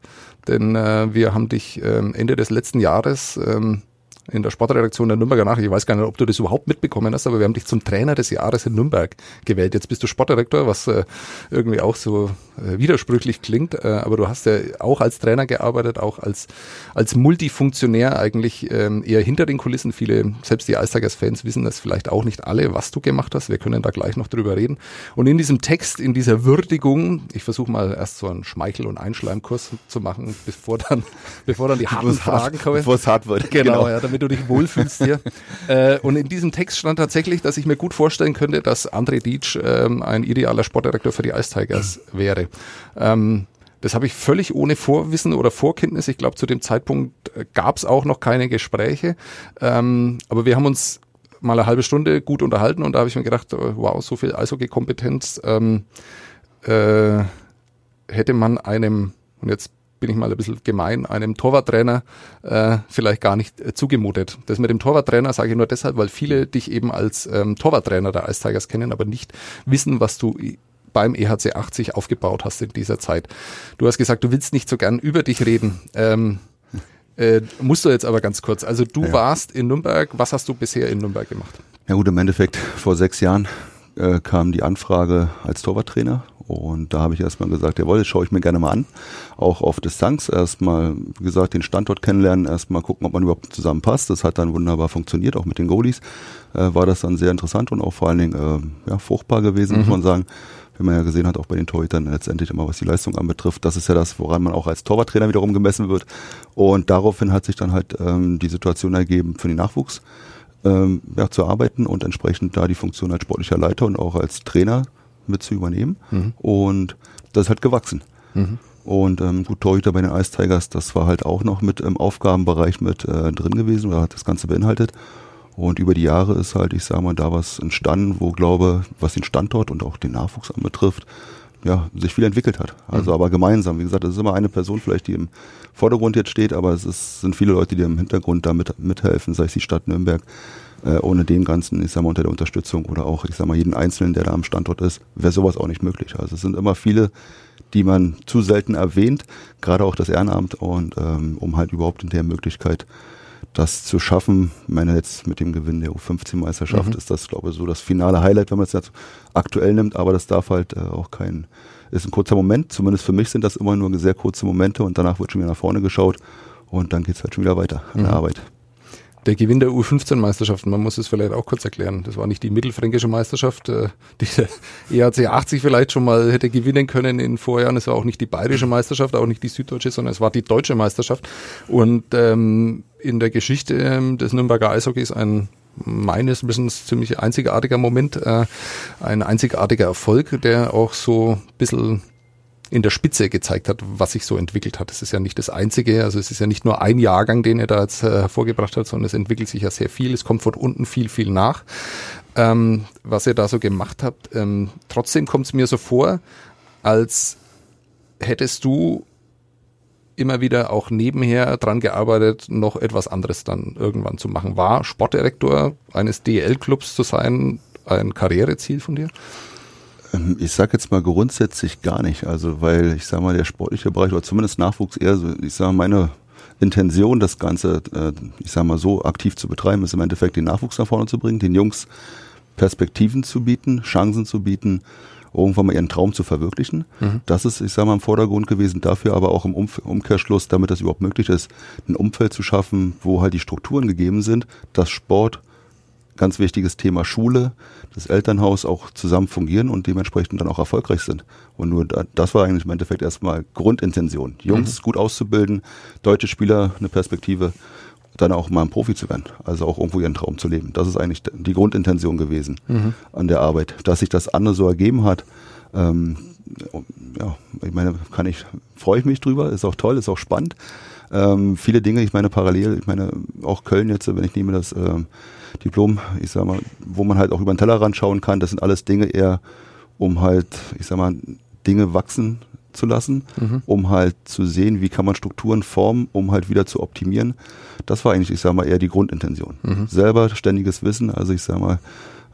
denn äh, wir haben dich ähm, Ende des letzten Jahres ähm, in der Sportredaktion der Nürnberger Nachricht. Ich weiß gar nicht, ob du das überhaupt mitbekommen hast, aber wir haben dich zum Trainer des Jahres in Nürnberg gewählt. Jetzt bist du Sportdirektor, was äh, irgendwie auch so äh, widersprüchlich klingt, äh, aber du hast ja auch als Trainer gearbeitet, auch als, als Multifunktionär eigentlich ähm, eher hinter den Kulissen. Viele, selbst die Eistigers-Fans wissen das vielleicht auch nicht alle, was du gemacht hast. Wir können da gleich noch drüber reden. Und in diesem Text, in dieser Würdigung, ich versuche mal erst so einen Schmeichel- und Einschleimkurs zu machen, bevor dann, bevor dann die harten Fragen kommen. Bevor es hart wird. Genau, genau. ja, damit du dich wohlfühlst hier. äh, und in diesem Text stand tatsächlich, dass ich mir gut vorstellen könnte, dass André Dietsch ähm, ein idealer Sportdirektor für die Ice Tigers wäre. Ähm, das habe ich völlig ohne Vorwissen oder Vorkenntnis. Ich glaube, zu dem Zeitpunkt äh, gab es auch noch keine Gespräche. Ähm, aber wir haben uns mal eine halbe Stunde gut unterhalten und da habe ich mir gedacht, äh, wow, so viel Eishockey-Kompetenz ähm, äh, hätte man einem, und jetzt bin ich mal ein bisschen gemein, einem Torwarttrainer äh, vielleicht gar nicht äh, zugemutet. Das mit dem Torwarttrainer sage ich nur deshalb, weil viele dich eben als ähm, Torwarttrainer der Ice Tigers kennen, aber nicht wissen, was du beim EHC 80 aufgebaut hast in dieser Zeit. Du hast gesagt, du willst nicht so gern über dich reden. Ähm, äh, musst du jetzt aber ganz kurz. Also du ja. warst in Nürnberg. Was hast du bisher in Nürnberg gemacht? Ja gut, im Endeffekt vor sechs Jahren äh, kam die Anfrage als Torwarttrainer und da habe ich erstmal gesagt, jawohl, das schaue ich mir gerne mal an. Auch auf Distanz. Erstmal, wie gesagt, den Standort kennenlernen, erstmal gucken, ob man überhaupt zusammenpasst. Das hat dann wunderbar funktioniert, auch mit den Goalies. Äh, war das dann sehr interessant und auch vor allen Dingen äh, ja, fruchtbar gewesen, mhm. muss man sagen. Wie man ja gesehen hat, auch bei den Torhütern letztendlich immer, was die Leistung anbetrifft. Das ist ja das, woran man auch als Torwarttrainer wiederum gemessen wird. Und daraufhin hat sich dann halt ähm, die Situation ergeben für den Nachwuchs ähm, ja, zu arbeiten und entsprechend da die Funktion als sportlicher Leiter und auch als Trainer mit zu übernehmen. Mhm. Und das ist halt gewachsen. Mhm. Und ähm, gut, Torhüter bei den Ice Tigers, das war halt auch noch mit im Aufgabenbereich mit äh, drin gewesen oder hat das Ganze beinhaltet. Und über die Jahre ist halt, ich sag mal, da was entstanden, wo glaube, was den Standort und auch den Nachwuchs anbetrifft, ja, sich viel entwickelt hat. Also mhm. aber gemeinsam. Wie gesagt, das ist immer eine Person vielleicht, die im Vordergrund jetzt steht, aber es ist, sind viele Leute, die im Hintergrund da mit, mithelfen, sei es die Stadt Nürnberg, äh, ohne den ganzen, ich sag mal, unter der Unterstützung oder auch, ich sag mal, jeden Einzelnen, der da am Standort ist, wäre sowas auch nicht möglich. Also es sind immer viele, die man zu selten erwähnt, gerade auch das Ehrenamt und ähm, um halt überhaupt in der Möglichkeit das zu schaffen, ich meine jetzt mit dem Gewinn der U15-Meisterschaft mhm. ist das, glaube ich, so das finale Highlight, wenn man es jetzt aktuell nimmt, aber das darf halt äh, auch kein, ist ein kurzer Moment, zumindest für mich sind das immer nur sehr kurze Momente und danach wird schon wieder nach vorne geschaut und dann geht es halt schon wieder weiter an der mhm. Arbeit. Der Gewinn der U15-Meisterschaften, man muss es vielleicht auch kurz erklären. Das war nicht die mittelfränkische Meisterschaft, äh, die der EAC 80 vielleicht schon mal hätte gewinnen können in Vorjahren. Es war auch nicht die bayerische Meisterschaft, auch nicht die süddeutsche, sondern es war die deutsche Meisterschaft. Und ähm, in der Geschichte ähm, des Nürnberger Eishockeys ein meines Wissens ziemlich einzigartiger Moment, äh, ein einzigartiger Erfolg, der auch so ein bisschen in der Spitze gezeigt hat, was sich so entwickelt hat. Es ist ja nicht das Einzige, also es ist ja nicht nur ein Jahrgang, den er da jetzt äh, hervorgebracht hat, sondern es entwickelt sich ja sehr viel. Es kommt von unten viel, viel nach, ähm, was ihr da so gemacht habt. Ähm, trotzdem kommt es mir so vor, als hättest du immer wieder auch nebenher dran gearbeitet, noch etwas anderes dann irgendwann zu machen. War Sportdirektor eines DL-Clubs zu sein ein Karriereziel von dir? Ähm, ich sag jetzt mal grundsätzlich gar nicht. Also, weil ich sag mal, der sportliche Bereich oder zumindest Nachwuchs eher so, ich sag meine Intention, das Ganze, äh, ich sag mal so aktiv zu betreiben, ist im Endeffekt den Nachwuchs nach vorne zu bringen, den Jungs Perspektiven zu bieten, Chancen zu bieten, irgendwann mal ihren Traum zu verwirklichen. Mhm. Das ist, ich sag mal, im Vordergrund gewesen, dafür aber auch im Umkehrschluss, damit das überhaupt möglich ist, ein Umfeld zu schaffen, wo halt die Strukturen gegeben sind, dass Sport ganz wichtiges Thema Schule, das Elternhaus auch zusammen fungieren und dementsprechend dann auch erfolgreich sind. Und nur da, das war eigentlich im Endeffekt erstmal Grundintention. Jungs mhm. gut auszubilden, deutsche Spieler eine Perspektive dann auch mal ein Profi zu werden, also auch irgendwo ihren Traum zu leben. Das ist eigentlich die Grundintention gewesen mhm. an der Arbeit. Dass sich das andere so ergeben hat, ähm, ja, ich meine, kann ich, freue ich mich drüber, ist auch toll, ist auch spannend. Ähm, viele Dinge, ich meine, parallel, ich meine, auch Köln jetzt, wenn ich nehme das ähm, Diplom, ich sag mal, wo man halt auch über den Tellerrand schauen kann, das sind alles Dinge eher, um halt, ich sag mal, Dinge wachsen zu lassen, mhm. um halt zu sehen, wie kann man Strukturen formen, um halt wieder zu optimieren. Das war eigentlich, ich sag mal, eher die Grundintention. Mhm. Selber ständiges Wissen, also ich sag mal,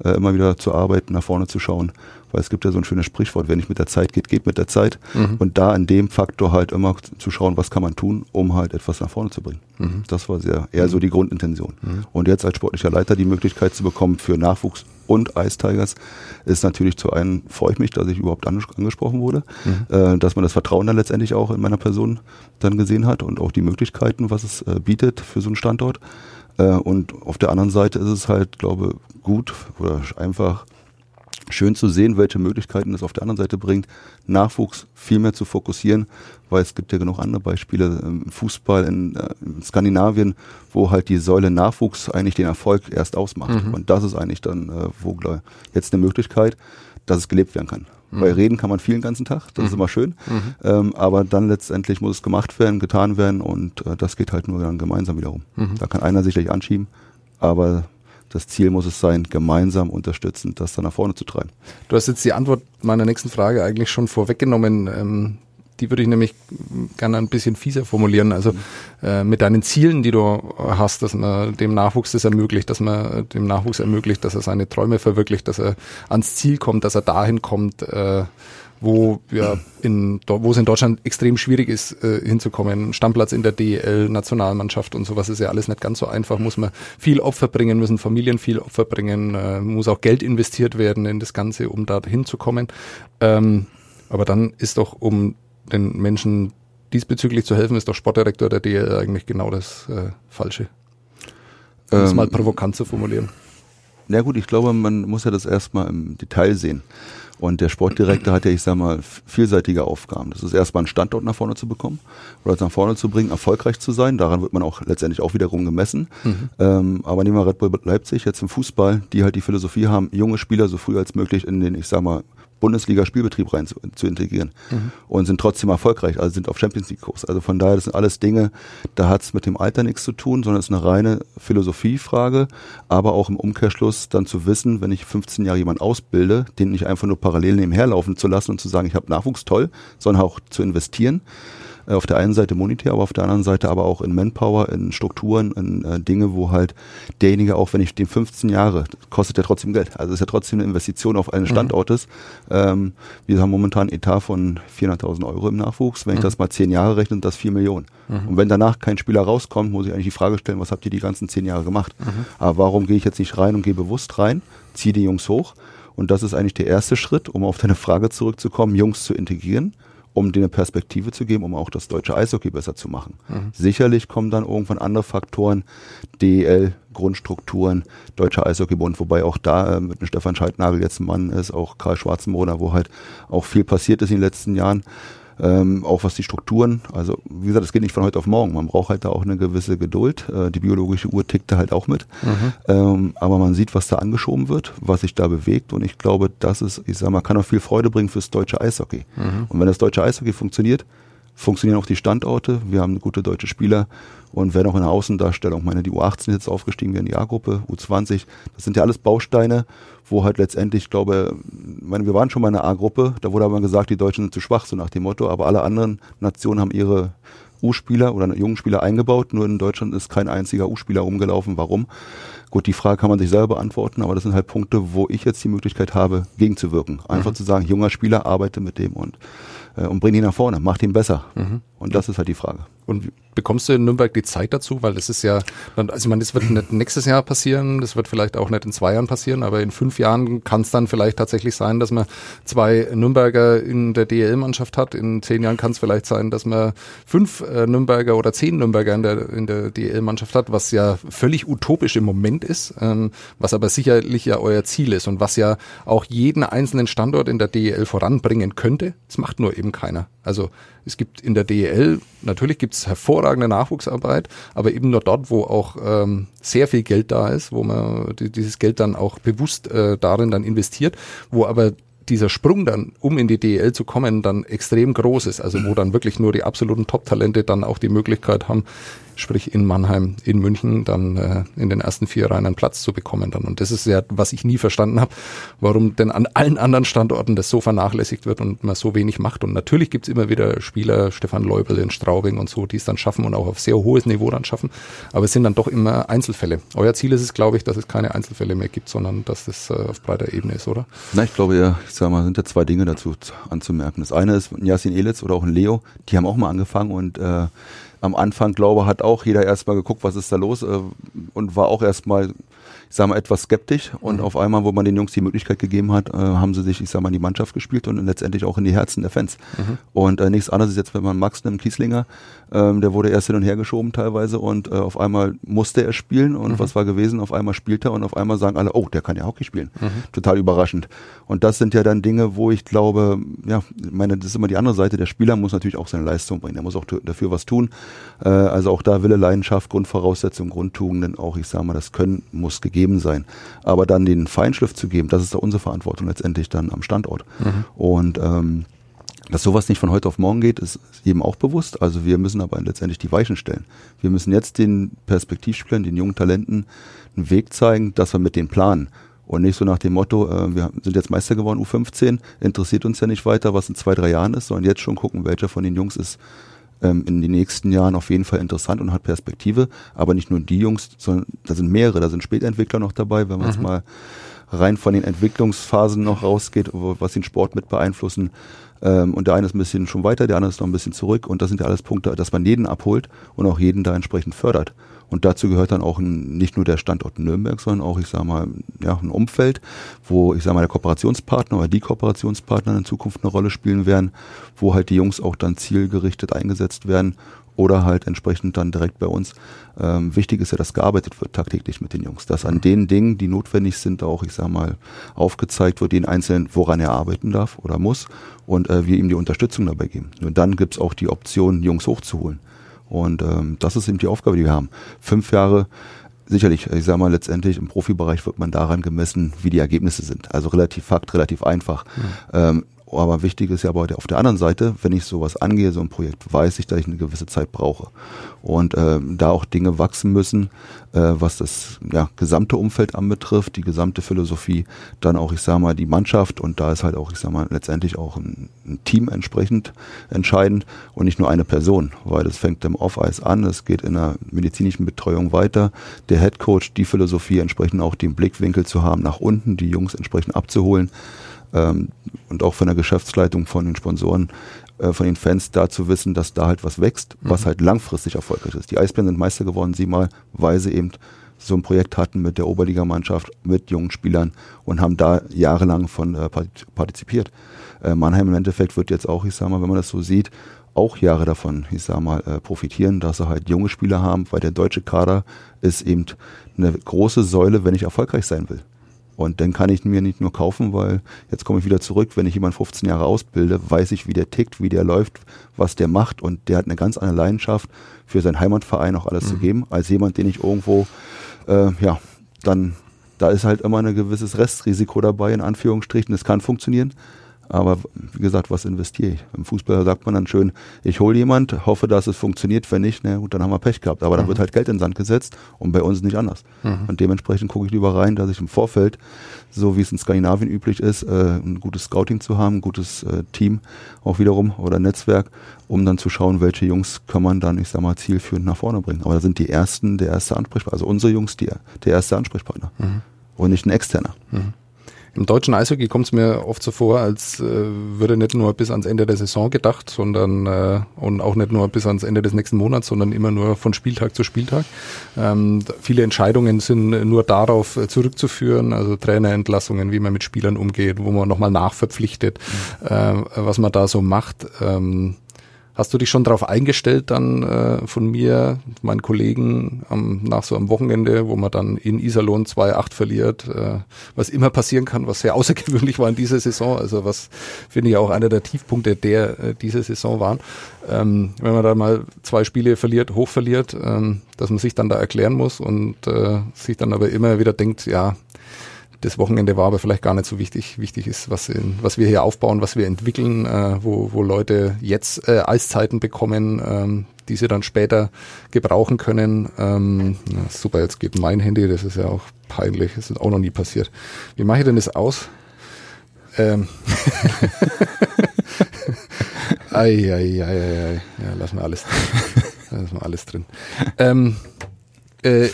äh, immer wieder zu arbeiten, nach vorne zu schauen. Weil es gibt ja so ein schönes Sprichwort, wenn nicht mit der Zeit geht, geht mit der Zeit. Mhm. Und da in dem Faktor halt immer zu schauen, was kann man tun, um halt etwas nach vorne zu bringen. Mhm. Das war sehr eher so die Grundintention. Mhm. Und jetzt als sportlicher Leiter die Möglichkeit zu bekommen für Nachwuchs und Ice Tigers ist natürlich zu einem, freue ich mich, dass ich überhaupt angesprochen wurde, mhm. äh, dass man das Vertrauen dann letztendlich auch in meiner Person dann gesehen hat und auch die Möglichkeiten, was es äh, bietet für so einen Standort. Äh, und auf der anderen Seite ist es halt, glaube gut oder einfach schön zu sehen, welche Möglichkeiten es auf der anderen Seite bringt, Nachwuchs viel mehr zu fokussieren, weil es gibt ja genug andere Beispiele im Fußball in, äh, in Skandinavien, wo halt die Säule Nachwuchs eigentlich den Erfolg erst ausmacht. Mhm. Und das ist eigentlich dann, äh, wo jetzt eine Möglichkeit, dass es gelebt werden kann. Mhm. Weil reden kann man viel den ganzen Tag, das mhm. ist immer schön. Mhm. Ähm, aber dann letztendlich muss es gemacht werden, getan werden und äh, das geht halt nur dann gemeinsam wiederum. Mhm. Da kann einer sicherlich anschieben, aber das Ziel muss es sein, gemeinsam unterstützend das dann nach vorne zu treiben. Du hast jetzt die Antwort meiner nächsten Frage eigentlich schon vorweggenommen. Ähm, die würde ich nämlich gerne ein bisschen fieser formulieren. Also äh, mit deinen Zielen, die du hast, dass man dem Nachwuchs das ermöglicht, dass man dem Nachwuchs ermöglicht, dass er seine Träume verwirklicht, dass er ans Ziel kommt, dass er dahin kommt, äh, wo ja in wo es in Deutschland extrem schwierig ist äh, hinzukommen. Stammplatz in der DEL, Nationalmannschaft und sowas ist ja alles nicht ganz so einfach. Muss man viel Opfer bringen, müssen Familien viel Opfer bringen, äh, muss auch Geld investiert werden in das Ganze, um da hinzukommen. Ähm, aber dann ist doch um den Menschen diesbezüglich zu helfen, ist doch Sportdirektor der DL eigentlich genau das äh, Falsche. Um ähm, es mal provokant zu formulieren. Na gut, ich glaube, man muss ja das erstmal im Detail sehen. Und der Sportdirektor hat ja, ich sag mal, vielseitige Aufgaben. Das ist erstmal einen Standort nach vorne zu bekommen oder nach vorne zu bringen, erfolgreich zu sein. Daran wird man auch letztendlich auch wiederum gemessen. Mhm. Ähm, aber nehmen wir Red Bull Leipzig jetzt im Fußball, die halt die Philosophie haben, junge Spieler so früh als möglich in den, ich sag mal, Bundesliga-Spielbetrieb rein zu, zu integrieren mhm. und sind trotzdem erfolgreich, also sind auf Champions League-Kurs. Also von daher, das sind alles Dinge, da hat es mit dem Alter nichts zu tun, sondern es ist eine reine Philosophiefrage, aber auch im Umkehrschluss dann zu wissen, wenn ich 15 Jahre jemanden ausbilde, den nicht einfach nur parallel nebenher laufen zu lassen und zu sagen, ich habe Nachwuchs, toll, sondern auch zu investieren auf der einen Seite monetär, aber auf der anderen Seite aber auch in Manpower, in Strukturen, in äh, Dinge, wo halt derjenige, auch wenn ich den 15 Jahre, kostet ja trotzdem Geld. Also ist ja trotzdem eine Investition auf einen mhm. Standortes. Mhm. Ähm, wir haben momentan einen Etat von 400.000 Euro im Nachwuchs. Wenn mhm. ich das mal zehn Jahre rechne, sind das vier Millionen. Mhm. Und wenn danach kein Spieler rauskommt, muss ich eigentlich die Frage stellen, was habt ihr die ganzen zehn Jahre gemacht? Mhm. Aber warum gehe ich jetzt nicht rein und gehe bewusst rein, ziehe die Jungs hoch? Und das ist eigentlich der erste Schritt, um auf deine Frage zurückzukommen, Jungs zu integrieren um dir eine Perspektive zu geben, um auch das deutsche Eishockey besser zu machen. Mhm. Sicherlich kommen dann irgendwann andere Faktoren, DEL, Grundstrukturen, Deutscher Eishockeybund, wobei auch da äh, mit dem Stefan Scheidnagel jetzt ein Mann ist, auch Karl Schwarzenmoder, wo halt auch viel passiert ist in den letzten Jahren ähm, auch was die Strukturen, also wie gesagt, es geht nicht von heute auf morgen. Man braucht halt da auch eine gewisse Geduld. Äh, die biologische Uhr tickt da halt auch mit. Mhm. Ähm, aber man sieht, was da angeschoben wird, was sich da bewegt und ich glaube, das ist, ich sag mal, kann auch viel Freude bringen fürs deutsche Eishockey. Mhm. Und wenn das deutsche Eishockey funktioniert, funktionieren auch die Standorte. Wir haben gute deutsche Spieler. Und werden auch in der Außendarstellung, ich meine, die U18 ist jetzt aufgestiegen, wir in die A-Gruppe, U20, das sind ja alles Bausteine, wo halt letztendlich, ich glaube, meine, wir waren schon mal in der A-Gruppe, da wurde aber gesagt, die Deutschen sind zu schwach, so nach dem Motto, aber alle anderen Nationen haben ihre U-Spieler oder jungen Spieler eingebaut, nur in Deutschland ist kein einziger U-Spieler rumgelaufen. Warum? Gut, die Frage kann man sich selber beantworten, aber das sind halt Punkte, wo ich jetzt die Möglichkeit habe, gegenzuwirken. Einfach mhm. zu sagen, junger Spieler, arbeite mit dem und, äh, und bring ihn nach vorne, mach ihn besser. Mhm. Und das ist halt die Frage. Und bekommst du in Nürnberg die Zeit dazu? Weil das ist ja, also ich meine, das wird nicht nächstes Jahr passieren, das wird vielleicht auch nicht in zwei Jahren passieren, aber in fünf Jahren kann es dann vielleicht tatsächlich sein, dass man zwei Nürnberger in der DL-Mannschaft hat. In zehn Jahren kann es vielleicht sein, dass man fünf äh, Nürnberger oder zehn Nürnberger in der, in der DL-Mannschaft hat, was ja völlig utopisch im Moment ist, ähm, was aber sicherlich ja euer Ziel ist und was ja auch jeden einzelnen Standort in der DL voranbringen könnte. Das macht nur eben keiner. Also es gibt in der DEL, natürlich gibt ist hervorragende Nachwuchsarbeit, aber eben nur dort, wo auch ähm, sehr viel Geld da ist, wo man die, dieses Geld dann auch bewusst äh, darin dann investiert, wo aber dieser Sprung dann, um in die DEL zu kommen, dann extrem groß ist. Also wo dann wirklich nur die absoluten Top-Talente dann auch die Möglichkeit haben, sprich in Mannheim, in München, dann äh, in den ersten vier Reihen einen Platz zu bekommen dann. Und das ist ja, was ich nie verstanden habe, warum denn an allen anderen Standorten das so vernachlässigt wird und man so wenig macht. Und natürlich gibt's immer wieder Spieler, Stefan Leubel in Straubing und so, die es dann schaffen und auch auf sehr hohes Niveau dann schaffen. Aber es sind dann doch immer Einzelfälle. Euer Ziel ist es, glaube ich, dass es keine Einzelfälle mehr gibt, sondern dass das äh, auf breiter Ebene ist, oder? Na, ich glaube ja, ich sag mal, sind da zwei Dinge dazu anzumerken. Das eine ist Jasin Elitz oder auch ein Leo, die haben auch mal angefangen und äh, am Anfang, glaube hat auch jeder erstmal geguckt, was ist da los äh, und war auch erstmal ich sag mal, etwas skeptisch und mhm. auf einmal, wo man den Jungs die Möglichkeit gegeben hat, äh, haben sie sich, ich sag mal, in die Mannschaft gespielt und letztendlich auch in die Herzen der Fans. Mhm. Und äh, nichts anderes ist jetzt, wenn man Max nimmt, Kieslinger, ähm, der wurde erst hin und her geschoben teilweise und äh, auf einmal musste er spielen und mhm. was war gewesen? Auf einmal spielt er und auf einmal sagen alle, oh, der kann ja Hockey spielen. Mhm. Total überraschend. Und das sind ja dann Dinge, wo ich glaube, ja, meine, das ist immer die andere Seite. Der Spieler muss natürlich auch seine Leistung bringen. Er muss auch dafür was tun. Äh, also auch da Wille, Leidenschaft, Grundvoraussetzungen, Grundtugenden, auch ich sage mal, das Können muss gegeben gegeben sein. Aber dann den Feinschliff zu geben, das ist da unsere Verantwortung letztendlich dann am Standort. Mhm. Und ähm, dass sowas nicht von heute auf morgen geht, ist jedem auch bewusst. Also wir müssen aber letztendlich die Weichen stellen. Wir müssen jetzt den Perspektivspielern, den jungen Talenten einen Weg zeigen, dass wir mit denen planen. Und nicht so nach dem Motto, äh, wir sind jetzt Meister geworden, U15, interessiert uns ja nicht weiter, was in zwei, drei Jahren ist, sondern jetzt schon gucken, welcher von den Jungs ist ähm, in den nächsten Jahren auf jeden Fall interessant und hat Perspektive. Aber nicht nur die Jungs, sondern da sind mehrere, da sind Spätentwickler noch dabei, wenn man jetzt mhm. mal rein von den Entwicklungsphasen noch rausgeht, was den Sport mit beeinflussen. Ähm, und der eine ist ein bisschen schon weiter, der andere ist noch ein bisschen zurück. Und das sind ja alles Punkte, dass man jeden abholt und auch jeden da entsprechend fördert. Und dazu gehört dann auch ein, nicht nur der Standort Nürnberg, sondern auch, ich sage mal, ja, ein Umfeld, wo, ich sage mal, der Kooperationspartner oder die Kooperationspartner in Zukunft eine Rolle spielen werden, wo halt die Jungs auch dann zielgerichtet eingesetzt werden oder halt entsprechend dann direkt bei uns. Ähm, wichtig ist ja, dass gearbeitet wird tagtäglich mit den Jungs, dass an den Dingen, die notwendig sind, auch, ich sag mal, aufgezeigt wird, den Einzelnen, woran er arbeiten darf oder muss und äh, wir ihm die Unterstützung dabei geben. Nur dann gibt's auch die Option, Jungs hochzuholen. Und ähm, das ist eben die Aufgabe, die wir haben. Fünf Jahre sicherlich, ich sage mal, letztendlich im Profibereich wird man daran gemessen, wie die Ergebnisse sind. Also relativ Fakt, relativ einfach. Mhm. Ähm, aber wichtig ist ja aber auf der anderen Seite, wenn ich sowas angehe, so ein Projekt, weiß ich, dass ich eine gewisse Zeit brauche. Und ähm, da auch Dinge wachsen müssen, äh, was das ja, gesamte Umfeld anbetrifft, die gesamte Philosophie, dann auch, ich sage mal, die Mannschaft. Und da ist halt auch, ich sage mal, letztendlich auch ein, ein, Team entsprechend entscheidend und nicht nur eine Person, weil das fängt im Off-Eis an, es geht in der medizinischen Betreuung weiter, der Head Coach, die Philosophie entsprechend auch den Blickwinkel zu haben, nach unten die Jungs entsprechend abzuholen ähm, und auch von der Geschäftsleitung, von den Sponsoren, äh, von den Fans da zu wissen, dass da halt was wächst, mhm. was halt langfristig erfolgreich ist. Die Eisbären sind Meister geworden, sie mal, weil sie eben so ein Projekt hatten mit der Oberligamannschaft, mit jungen Spielern und haben da jahrelang von äh, partizipiert. Äh, Mannheim im Endeffekt wird jetzt auch, ich sag mal, wenn man das so sieht, auch Jahre davon, ich sag mal, äh, profitieren, dass sie halt junge Spieler haben, weil der deutsche Kader ist eben eine große Säule, wenn ich erfolgreich sein will. Und dann kann ich mir nicht nur kaufen, weil jetzt komme ich wieder zurück, wenn ich jemanden 15 Jahre ausbilde, weiß ich, wie der tickt, wie der läuft, was der macht und der hat eine ganz andere Leidenschaft für seinen Heimatverein auch alles mhm. zu geben, als jemand, den ich irgendwo, äh, ja, dann, da ist halt immer ein gewisses Restrisiko dabei, in Anführungsstrichen. Es kann funktionieren, aber wie gesagt, was investiere ich? Im Fußball sagt man dann schön, ich hole jemand, hoffe, dass es funktioniert. Wenn nicht, na gut, dann haben wir Pech gehabt. Aber dann mhm. wird halt Geld in den Sand gesetzt und bei uns nicht anders. Mhm. Und dementsprechend gucke ich lieber rein, dass ich im Vorfeld, so wie es in Skandinavien üblich ist, äh, ein gutes Scouting zu haben, ein gutes äh, Team auch wiederum oder Netzwerk, um dann zu schauen, welche Jungs kann man dann, ich sag mal, zielführend nach vorne bringen. Aber da sind die ersten, der erste Ansprechpartner, also unsere Jungs, die, der erste Ansprechpartner mhm. und nicht ein externer. Mhm. Im deutschen Eishockey kommt es mir oft so vor, als äh, würde nicht nur bis ans Ende der Saison gedacht, sondern äh, und auch nicht nur bis ans Ende des nächsten Monats, sondern immer nur von Spieltag zu Spieltag. Ähm, viele Entscheidungen sind nur darauf äh, zurückzuführen, also Trainerentlassungen, wie man mit Spielern umgeht, wo man nochmal nachverpflichtet, mhm. äh, was man da so macht. Ähm, Hast du dich schon darauf eingestellt, dann äh, von mir, meinen Kollegen, am, nach so einem Wochenende, wo man dann in Iserlohn 2-8 verliert, äh, was immer passieren kann, was sehr außergewöhnlich war in dieser Saison, also was finde ich auch einer der Tiefpunkte der äh, dieser Saison waren. Ähm, wenn man da mal zwei Spiele verliert, hoch verliert, ähm, dass man sich dann da erklären muss und äh, sich dann aber immer wieder denkt, ja, das Wochenende war aber vielleicht gar nicht so wichtig. Wichtig ist, was, in, was wir hier aufbauen, was wir entwickeln, äh, wo, wo Leute jetzt äh, Eiszeiten bekommen, ähm, die sie dann später gebrauchen können. Ähm, na, super, jetzt geht mein Handy, das ist ja auch peinlich, das ist auch noch nie passiert. Wie mache ich denn das aus? Ähm. ei, ei, ei, ei, ei. Ja, lassen wir alles drin. Lassen wir alles drin. Ähm, äh,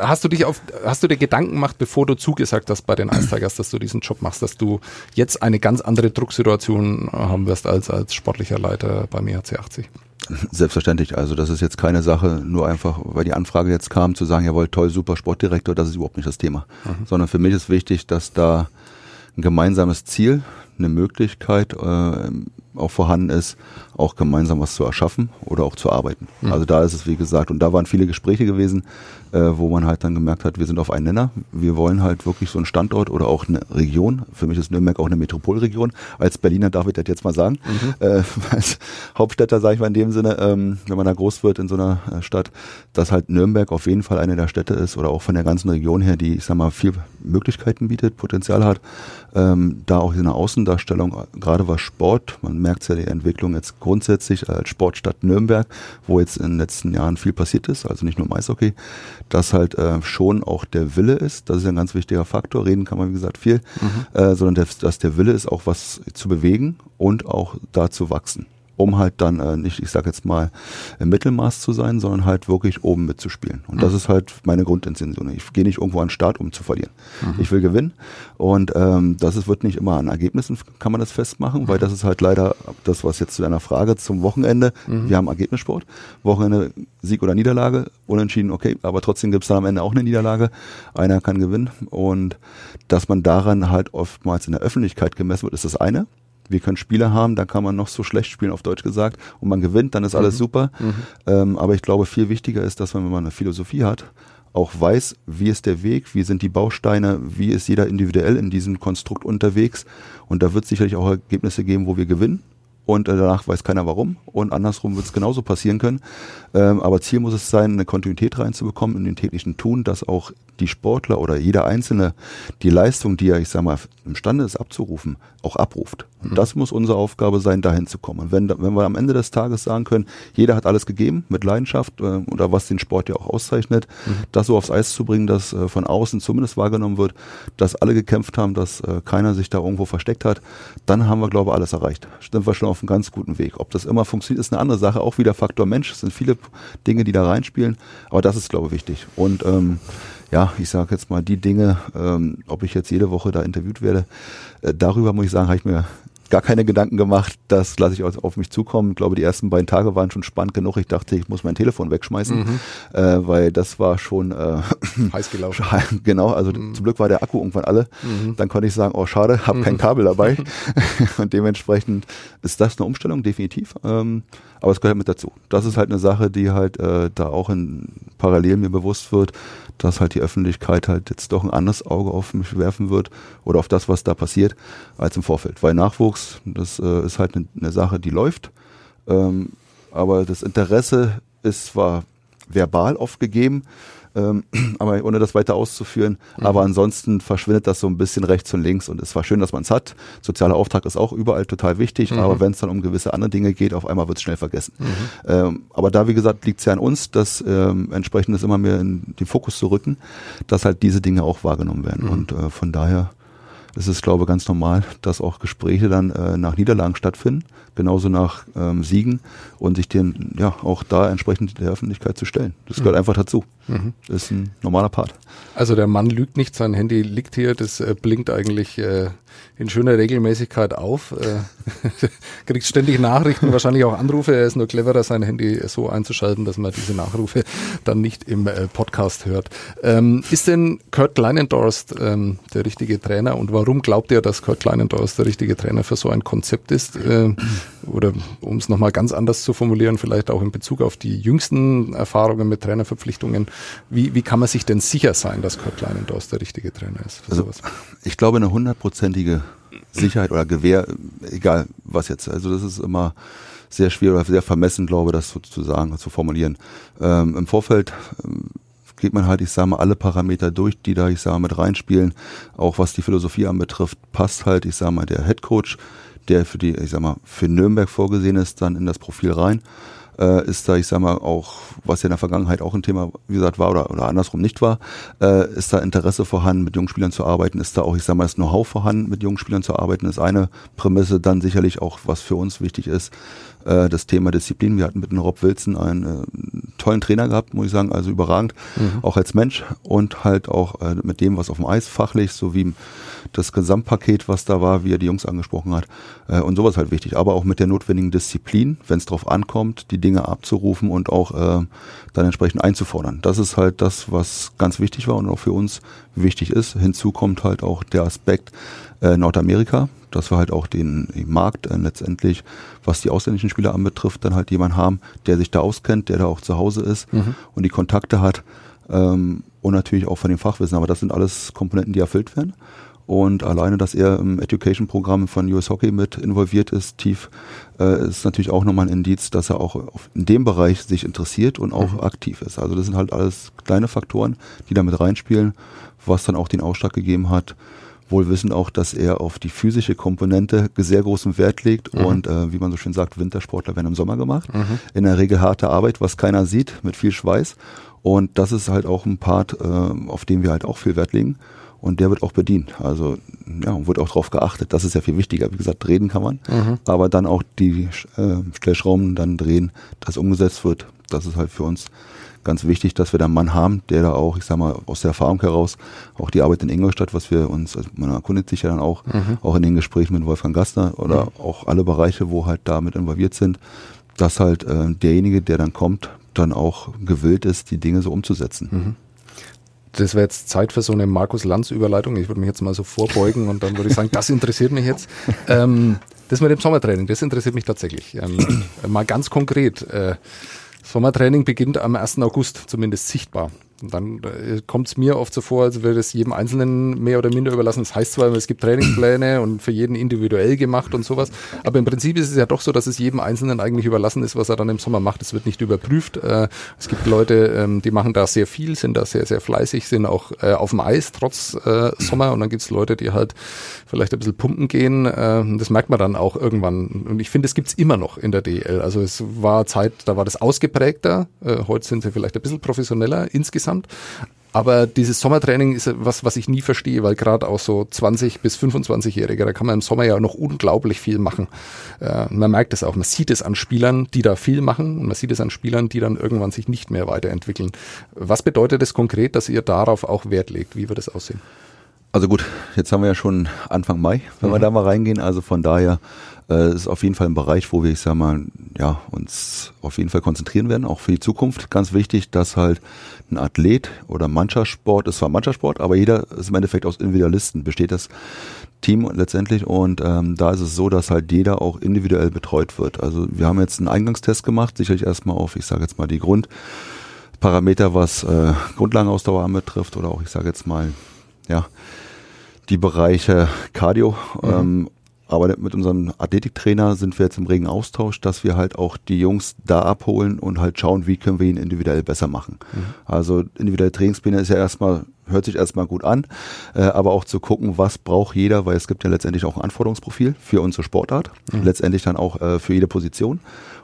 hast du dich auf, hast du dir Gedanken gemacht, bevor du zugesagt hast bei den Ice Tigers, dass du diesen Job machst, dass du jetzt eine ganz andere Drucksituation haben wirst als als sportlicher Leiter beim EHC 80? Selbstverständlich. Also das ist jetzt keine Sache, nur einfach, weil die Anfrage jetzt kam, zu sagen, jawohl, toll, super Sportdirektor, das ist überhaupt nicht das Thema. Mhm. Sondern für mich ist wichtig, dass da ein gemeinsames Ziel, eine Möglichkeit äh, auch vorhanden ist, auch gemeinsam was zu erschaffen oder auch zu arbeiten. Mhm. Also da ist es, wie gesagt, und da waren viele Gespräche gewesen, äh, wo man halt dann gemerkt hat, wir sind auf einen Nenner. Wir wollen halt wirklich so einen Standort oder auch eine Region. Für mich ist Nürnberg auch eine Metropolregion. Als Berliner darf ich das jetzt mal sagen. Mhm. Äh, als Hauptstädter sage ich mal in dem Sinne, ähm, wenn man da groß wird in so einer äh, Stadt, dass halt Nürnberg auf jeden Fall eine der Städte ist oder auch von der ganzen Region her, die, ich sag mal, viel Möglichkeiten bietet, Potenzial hat. Ähm, da auch in der Außendarstellung, gerade was Sport, man merkt ja die Entwicklung jetzt grundsätzlich als Sportstadt Nürnberg, wo jetzt in den letzten Jahren viel passiert ist, also nicht nur im Eishockey, dass halt äh, schon auch der Wille ist, das ist ein ganz wichtiger Faktor, reden kann man wie gesagt viel, mhm. äh, sondern der, dass der Wille ist, auch was zu bewegen und auch da zu wachsen um halt dann äh, nicht, ich sag jetzt mal, im Mittelmaß zu sein, sondern halt wirklich oben mitzuspielen. Und mhm. das ist halt meine Grundintention. Ich gehe nicht irgendwo an den Start, um zu verlieren. Mhm. Ich will gewinnen. Und ähm, das ist, wird nicht immer an Ergebnissen, kann man das festmachen, mhm. weil das ist halt leider das, was jetzt zu deiner Frage zum Wochenende. Mhm. Wir haben Ergebnissport. Wochenende Sieg oder Niederlage, unentschieden, okay, aber trotzdem gibt's dann am Ende auch eine Niederlage. Einer kann gewinnen. Und dass man daran halt oftmals in der Öffentlichkeit gemessen wird, ist das eine wir können Spiele haben, da kann man noch so schlecht spielen, auf Deutsch gesagt, und man gewinnt, dann ist alles mhm. super. Mhm. Ähm, aber ich glaube, viel wichtiger ist, dass man, wenn man eine Philosophie hat, auch weiß, wie ist der Weg, wie sind die Bausteine, wie ist jeder individuell in diesem Konstrukt unterwegs. Und da wird es sicherlich auch Ergebnisse geben, wo wir gewinnen und danach weiß keiner warum. Und andersrum wird es genauso passieren können. Ähm, aber Ziel muss es sein, eine Kontinuität reinzubekommen in den täglichen Tun, dass auch die Sportler oder jeder Einzelne die Leistung, die er, ich sag mal, imstande ist abzurufen, auch abruft. Und mhm. das muss unsere Aufgabe sein, dahin zu kommen. Und wenn, wenn wir am Ende des Tages sagen können, jeder hat alles gegeben mit Leidenschaft äh, oder was den Sport ja auch auszeichnet, mhm. das so aufs Eis zu bringen, dass äh, von außen zumindest wahrgenommen wird, dass alle gekämpft haben, dass äh, keiner sich da irgendwo versteckt hat, dann haben wir, glaube ich, alles erreicht. Sind wir schon auf einem ganz guten Weg. Ob das immer funktioniert, ist eine andere Sache. Auch wieder Faktor Mensch. Es sind viele Dinge, die da reinspielen. Aber das ist, glaube ich, wichtig. Und ähm, ja, ich sage jetzt mal die Dinge, ähm, ob ich jetzt jede Woche da interviewt werde, äh, darüber muss ich sagen, habe ich mir gar keine Gedanken gemacht. Das lasse ich auf mich zukommen. Ich glaube, die ersten beiden Tage waren schon spannend genug. Ich dachte, ich muss mein Telefon wegschmeißen, mhm. äh, weil das war schon äh, heiß gelaufen. genau, also mhm. zum Glück war der Akku irgendwann alle. Mhm. Dann konnte ich sagen, oh schade, habe kein mhm. Kabel dabei. Und dementsprechend ist das eine Umstellung, definitiv. Ähm, aber es gehört mit dazu. Das ist halt eine Sache, die halt äh, da auch in parallel mir bewusst wird dass halt die Öffentlichkeit halt jetzt doch ein anderes Auge auf mich werfen wird oder auf das, was da passiert, als im Vorfeld. Weil Nachwuchs, das äh, ist halt eine, eine, Sache, die läuft. Ähm, aber das Interesse ist zwar verbal oft gegeben, ähm, aber ohne das weiter auszuführen. Mhm. Aber ansonsten verschwindet das so ein bisschen rechts und links und es war schön, dass man es hat. Sozialer Auftrag ist auch überall total wichtig, mhm. aber wenn es dann um gewisse andere Dinge geht, auf einmal wird es schnell vergessen. Mhm. Ähm, aber da, wie gesagt, liegt es ja an uns, das ähm, entsprechend ist immer mehr in den Fokus zu rücken, dass halt diese Dinge auch wahrgenommen werden. Mhm. Und äh, von daher ist es, glaube ich, ganz normal, dass auch Gespräche dann äh, nach Niederlagen stattfinden, genauso nach ähm, Siegen und sich den ja auch da entsprechend der Öffentlichkeit zu stellen. Das gehört mhm. einfach dazu. Mhm. Das ist ein normaler Part. Also der Mann lügt nicht, sein Handy liegt hier, das äh, blinkt eigentlich äh, in schöner Regelmäßigkeit auf. Äh, kriegt ständig Nachrichten, wahrscheinlich auch Anrufe. Er ist nur cleverer, sein Handy so einzuschalten, dass man diese Nachrufe dann nicht im äh, Podcast hört. Ähm, ist denn Kurt Leinendorst ähm, der richtige Trainer und warum? Glaubt ihr, dass Kurt Kleinendorf der richtige Trainer für so ein Konzept ist? Äh, oder um es nochmal ganz anders zu formulieren, vielleicht auch in Bezug auf die jüngsten Erfahrungen mit Trainerverpflichtungen. Wie, wie kann man sich denn sicher sein, dass Kurt Kleinendorf der richtige Trainer ist? also, sowas? Ich glaube, eine hundertprozentige Sicherheit oder Gewähr, egal was jetzt. Also das ist immer sehr schwierig oder sehr vermessen, glaube ich, das so zu sagen, zu formulieren. Ähm, Im Vorfeld ähm, geht man halt, ich sage mal, alle Parameter durch, die da, ich sage mal, mit reinspielen. Auch was die Philosophie anbetrifft, passt halt, ich sage mal, der Head Coach, der für die, ich sag mal, für Nürnberg vorgesehen ist, dann in das Profil rein. Äh, ist da, ich sag mal, auch, was ja in der Vergangenheit auch ein Thema, wie gesagt, war oder, oder andersrum nicht war, äh, ist da Interesse vorhanden, mit jungen Spielern zu arbeiten, ist da auch, ich sag mal, das Know-how vorhanden, mit jungen Spielern zu arbeiten, ist eine Prämisse, dann sicherlich auch, was für uns wichtig ist, äh, das Thema Disziplin. Wir hatten mit dem Rob Wilson einen äh, tollen Trainer gehabt, muss ich sagen, also überragend, mhm. auch als Mensch und halt auch äh, mit dem, was auf dem Eis fachlich, sowie das Gesamtpaket, was da war, wie er die Jungs angesprochen hat äh, und sowas halt wichtig. Aber auch mit der notwendigen Disziplin, wenn es darauf ankommt, die Dinge abzurufen und auch äh, dann entsprechend einzufordern. Das ist halt das, was ganz wichtig war und auch für uns wichtig ist. Hinzu kommt halt auch der Aspekt äh, Nordamerika, dass wir halt auch den, den Markt äh, letztendlich, was die ausländischen Spieler anbetrifft, dann halt jemanden haben, der sich da auskennt, der da auch zu Hause ist mhm. und die Kontakte hat ähm, und natürlich auch von dem Fachwissen. Aber das sind alles Komponenten, die erfüllt werden. Und alleine, dass er im Education-Programm von US Hockey mit involviert ist, tief, äh, ist natürlich auch nochmal ein Indiz, dass er auch in dem Bereich sich interessiert und auch mhm. aktiv ist. Also das sind halt alles kleine Faktoren, die da mit reinspielen, was dann auch den Ausschlag gegeben hat, wohl wissend auch, dass er auf die physische Komponente sehr großen Wert legt mhm. und äh, wie man so schön sagt, Wintersportler werden im Sommer gemacht. Mhm. In der Regel harte Arbeit, was keiner sieht, mit viel Schweiß. Und das ist halt auch ein Part, äh, auf den wir halt auch viel Wert legen und der wird auch bedient. Also ja, wird auch darauf geachtet. Das ist ja viel wichtiger. Wie gesagt, reden kann man, mhm. aber dann auch die äh, Stellschrauben dann drehen, dass umgesetzt wird. Das ist halt für uns ganz wichtig, dass wir da einen Mann haben, der da auch, ich sag mal, aus der Erfahrung heraus, auch die Arbeit in Ingolstadt, was wir uns, also man erkundet sich ja dann auch, mhm. auch in den Gesprächen mit Wolfgang Gastner oder mhm. auch alle Bereiche, wo halt damit involviert sind, dass halt äh, derjenige, der dann kommt, dann auch gewillt ist, die Dinge so umzusetzen. Das wäre jetzt Zeit für so eine Markus Lanz-Überleitung. Ich würde mich jetzt mal so vorbeugen und dann würde ich sagen, das interessiert mich jetzt. Ähm, das mit dem Sommertraining, das interessiert mich tatsächlich. Ähm, mal ganz konkret. Äh, Sommertraining beginnt am 1. August, zumindest sichtbar. Und dann äh, kommt es mir oft so vor, als wäre das jedem Einzelnen mehr oder minder überlassen. Das heißt zwar, es gibt Trainingspläne und für jeden individuell gemacht und sowas, aber im Prinzip ist es ja doch so, dass es jedem Einzelnen eigentlich überlassen ist, was er dann im Sommer macht. Es wird nicht überprüft. Äh, es gibt Leute, ähm, die machen da sehr viel, sind da sehr, sehr fleißig, sind auch äh, auf dem Eis trotz äh, Sommer und dann gibt es Leute, die halt vielleicht ein bisschen pumpen gehen. Äh, das merkt man dann auch irgendwann. Und ich finde, es gibt's immer noch in der DL. Also es war Zeit, da war das ausgeprägter. Heute sind sie vielleicht ein bisschen professioneller insgesamt insgesamt. Aber dieses Sommertraining ist was, was ich nie verstehe, weil gerade auch so 20 bis 25-Jährige, da kann man im Sommer ja noch unglaublich viel machen. Äh, man merkt es auch, man sieht es an Spielern, die da viel machen und man sieht es an Spielern, die dann irgendwann sich nicht mehr weiterentwickeln. Was bedeutet es konkret, dass ihr darauf auch Wert legt? Wie wird es aussehen? Also gut, jetzt haben wir ja schon Anfang Mai, wenn mhm. wir da mal reingehen. Also von daher äh, ist auf jeden Fall ein Bereich, wo wir, ich sag mal, ja, uns auf jeden Fall konzentrieren werden, auch für die Zukunft. Ganz wichtig, dass halt ein Athlet oder Mannschaftssport ist zwar Mannschaftssport, aber jeder ist im Endeffekt aus Individualisten, besteht das Team letztendlich und ähm, da ist es so, dass halt jeder auch individuell betreut wird. Also wir haben jetzt einen Eingangstest gemacht, sicherlich erstmal auf, ich sage jetzt mal die Grundparameter, was äh, Grundlagenausdauer anbetrifft oder auch, ich sage jetzt mal, ja, die Bereiche Cardio. Mhm. Ähm, aber mit unserem Athletiktrainer sind wir jetzt im regen Austausch, dass wir halt auch die Jungs da abholen und halt schauen, wie können wir ihn individuell besser machen. Mhm. Also individuelle Trainingspläne ist ja erstmal, hört sich erstmal gut an, äh, aber auch zu gucken, was braucht jeder, weil es gibt ja letztendlich auch ein Anforderungsprofil für unsere Sportart, mhm. letztendlich dann auch äh, für jede Position.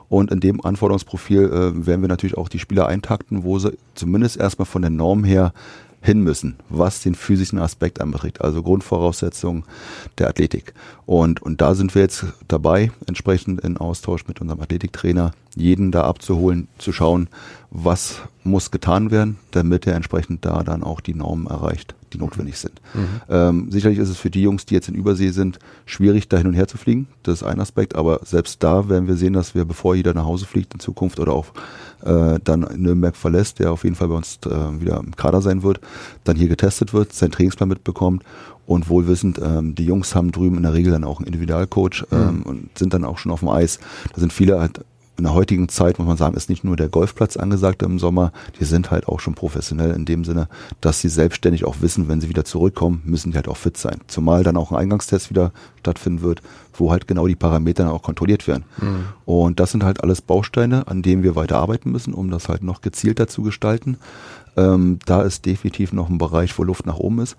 Und in dem Anforderungsprofil äh, werden wir natürlich auch die Spieler eintakten, wo sie zumindest erstmal von der Norm her hin müssen, was den physischen Aspekt anbetrifft, also Grundvoraussetzungen der Athletik. Und, und da sind wir jetzt dabei, entsprechend in Austausch mit unserem Athletiktrainer, jeden da abzuholen, zu schauen, was muss getan werden, damit er entsprechend da dann auch die Normen erreicht, die notwendig sind. Mhm. Ähm, sicherlich ist es für die Jungs, die jetzt in Übersee sind, schwierig, da hin und her zu fliegen. Das ist ein Aspekt, aber selbst da werden wir sehen, dass wir, bevor jeder nach Hause fliegt in Zukunft oder auch äh, dann Nürnberg verlässt, der auf jeden Fall bei uns äh, wieder im Kader sein wird, dann hier getestet wird, seinen Trainingsplan mitbekommt und wohlwissend, ähm, die Jungs haben drüben in der Regel dann auch einen Individualcoach ähm, mhm. und sind dann auch schon auf dem Eis. Da sind viele halt in der heutigen Zeit, muss man sagen, ist nicht nur der Golfplatz angesagt im Sommer, die sind halt auch schon professionell in dem Sinne, dass sie selbstständig auch wissen, wenn sie wieder zurückkommen, müssen die halt auch fit sein. Zumal dann auch ein Eingangstest wieder stattfinden wird, wo halt genau die Parameter dann auch kontrolliert werden. Mhm. Und das sind halt alles Bausteine, an denen wir weiter arbeiten müssen, um das halt noch gezielter zu gestalten. Ähm, da ist definitiv noch ein Bereich, wo Luft nach oben ist.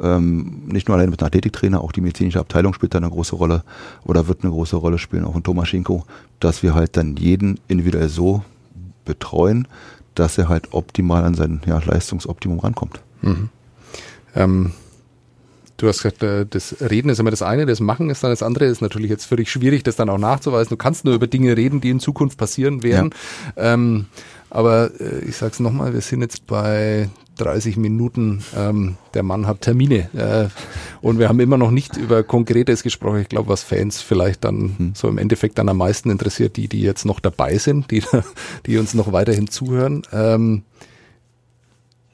Ähm, nicht nur alleine mit einem Athletiktrainer, auch die medizinische Abteilung spielt da eine große Rolle oder wird eine große Rolle spielen, auch in Tomaschinko, dass wir halt dann jeden individuell so betreuen, dass er halt optimal an sein ja, Leistungsoptimum rankommt. Mhm. Ähm, du hast gesagt, äh, das Reden ist immer das eine, das Machen ist dann das andere. Ist natürlich jetzt völlig schwierig, das dann auch nachzuweisen. Du kannst nur über Dinge reden, die in Zukunft passieren werden. Ja. Aber äh, ich sage es nochmal, wir sind jetzt bei 30 Minuten. Ähm, der Mann hat Termine. Äh, und wir haben immer noch nicht über Konkretes gesprochen. Ich glaube, was Fans vielleicht dann hm. so im Endeffekt dann am meisten interessiert, die, die jetzt noch dabei sind, die, die uns noch weiterhin zuhören. Ähm,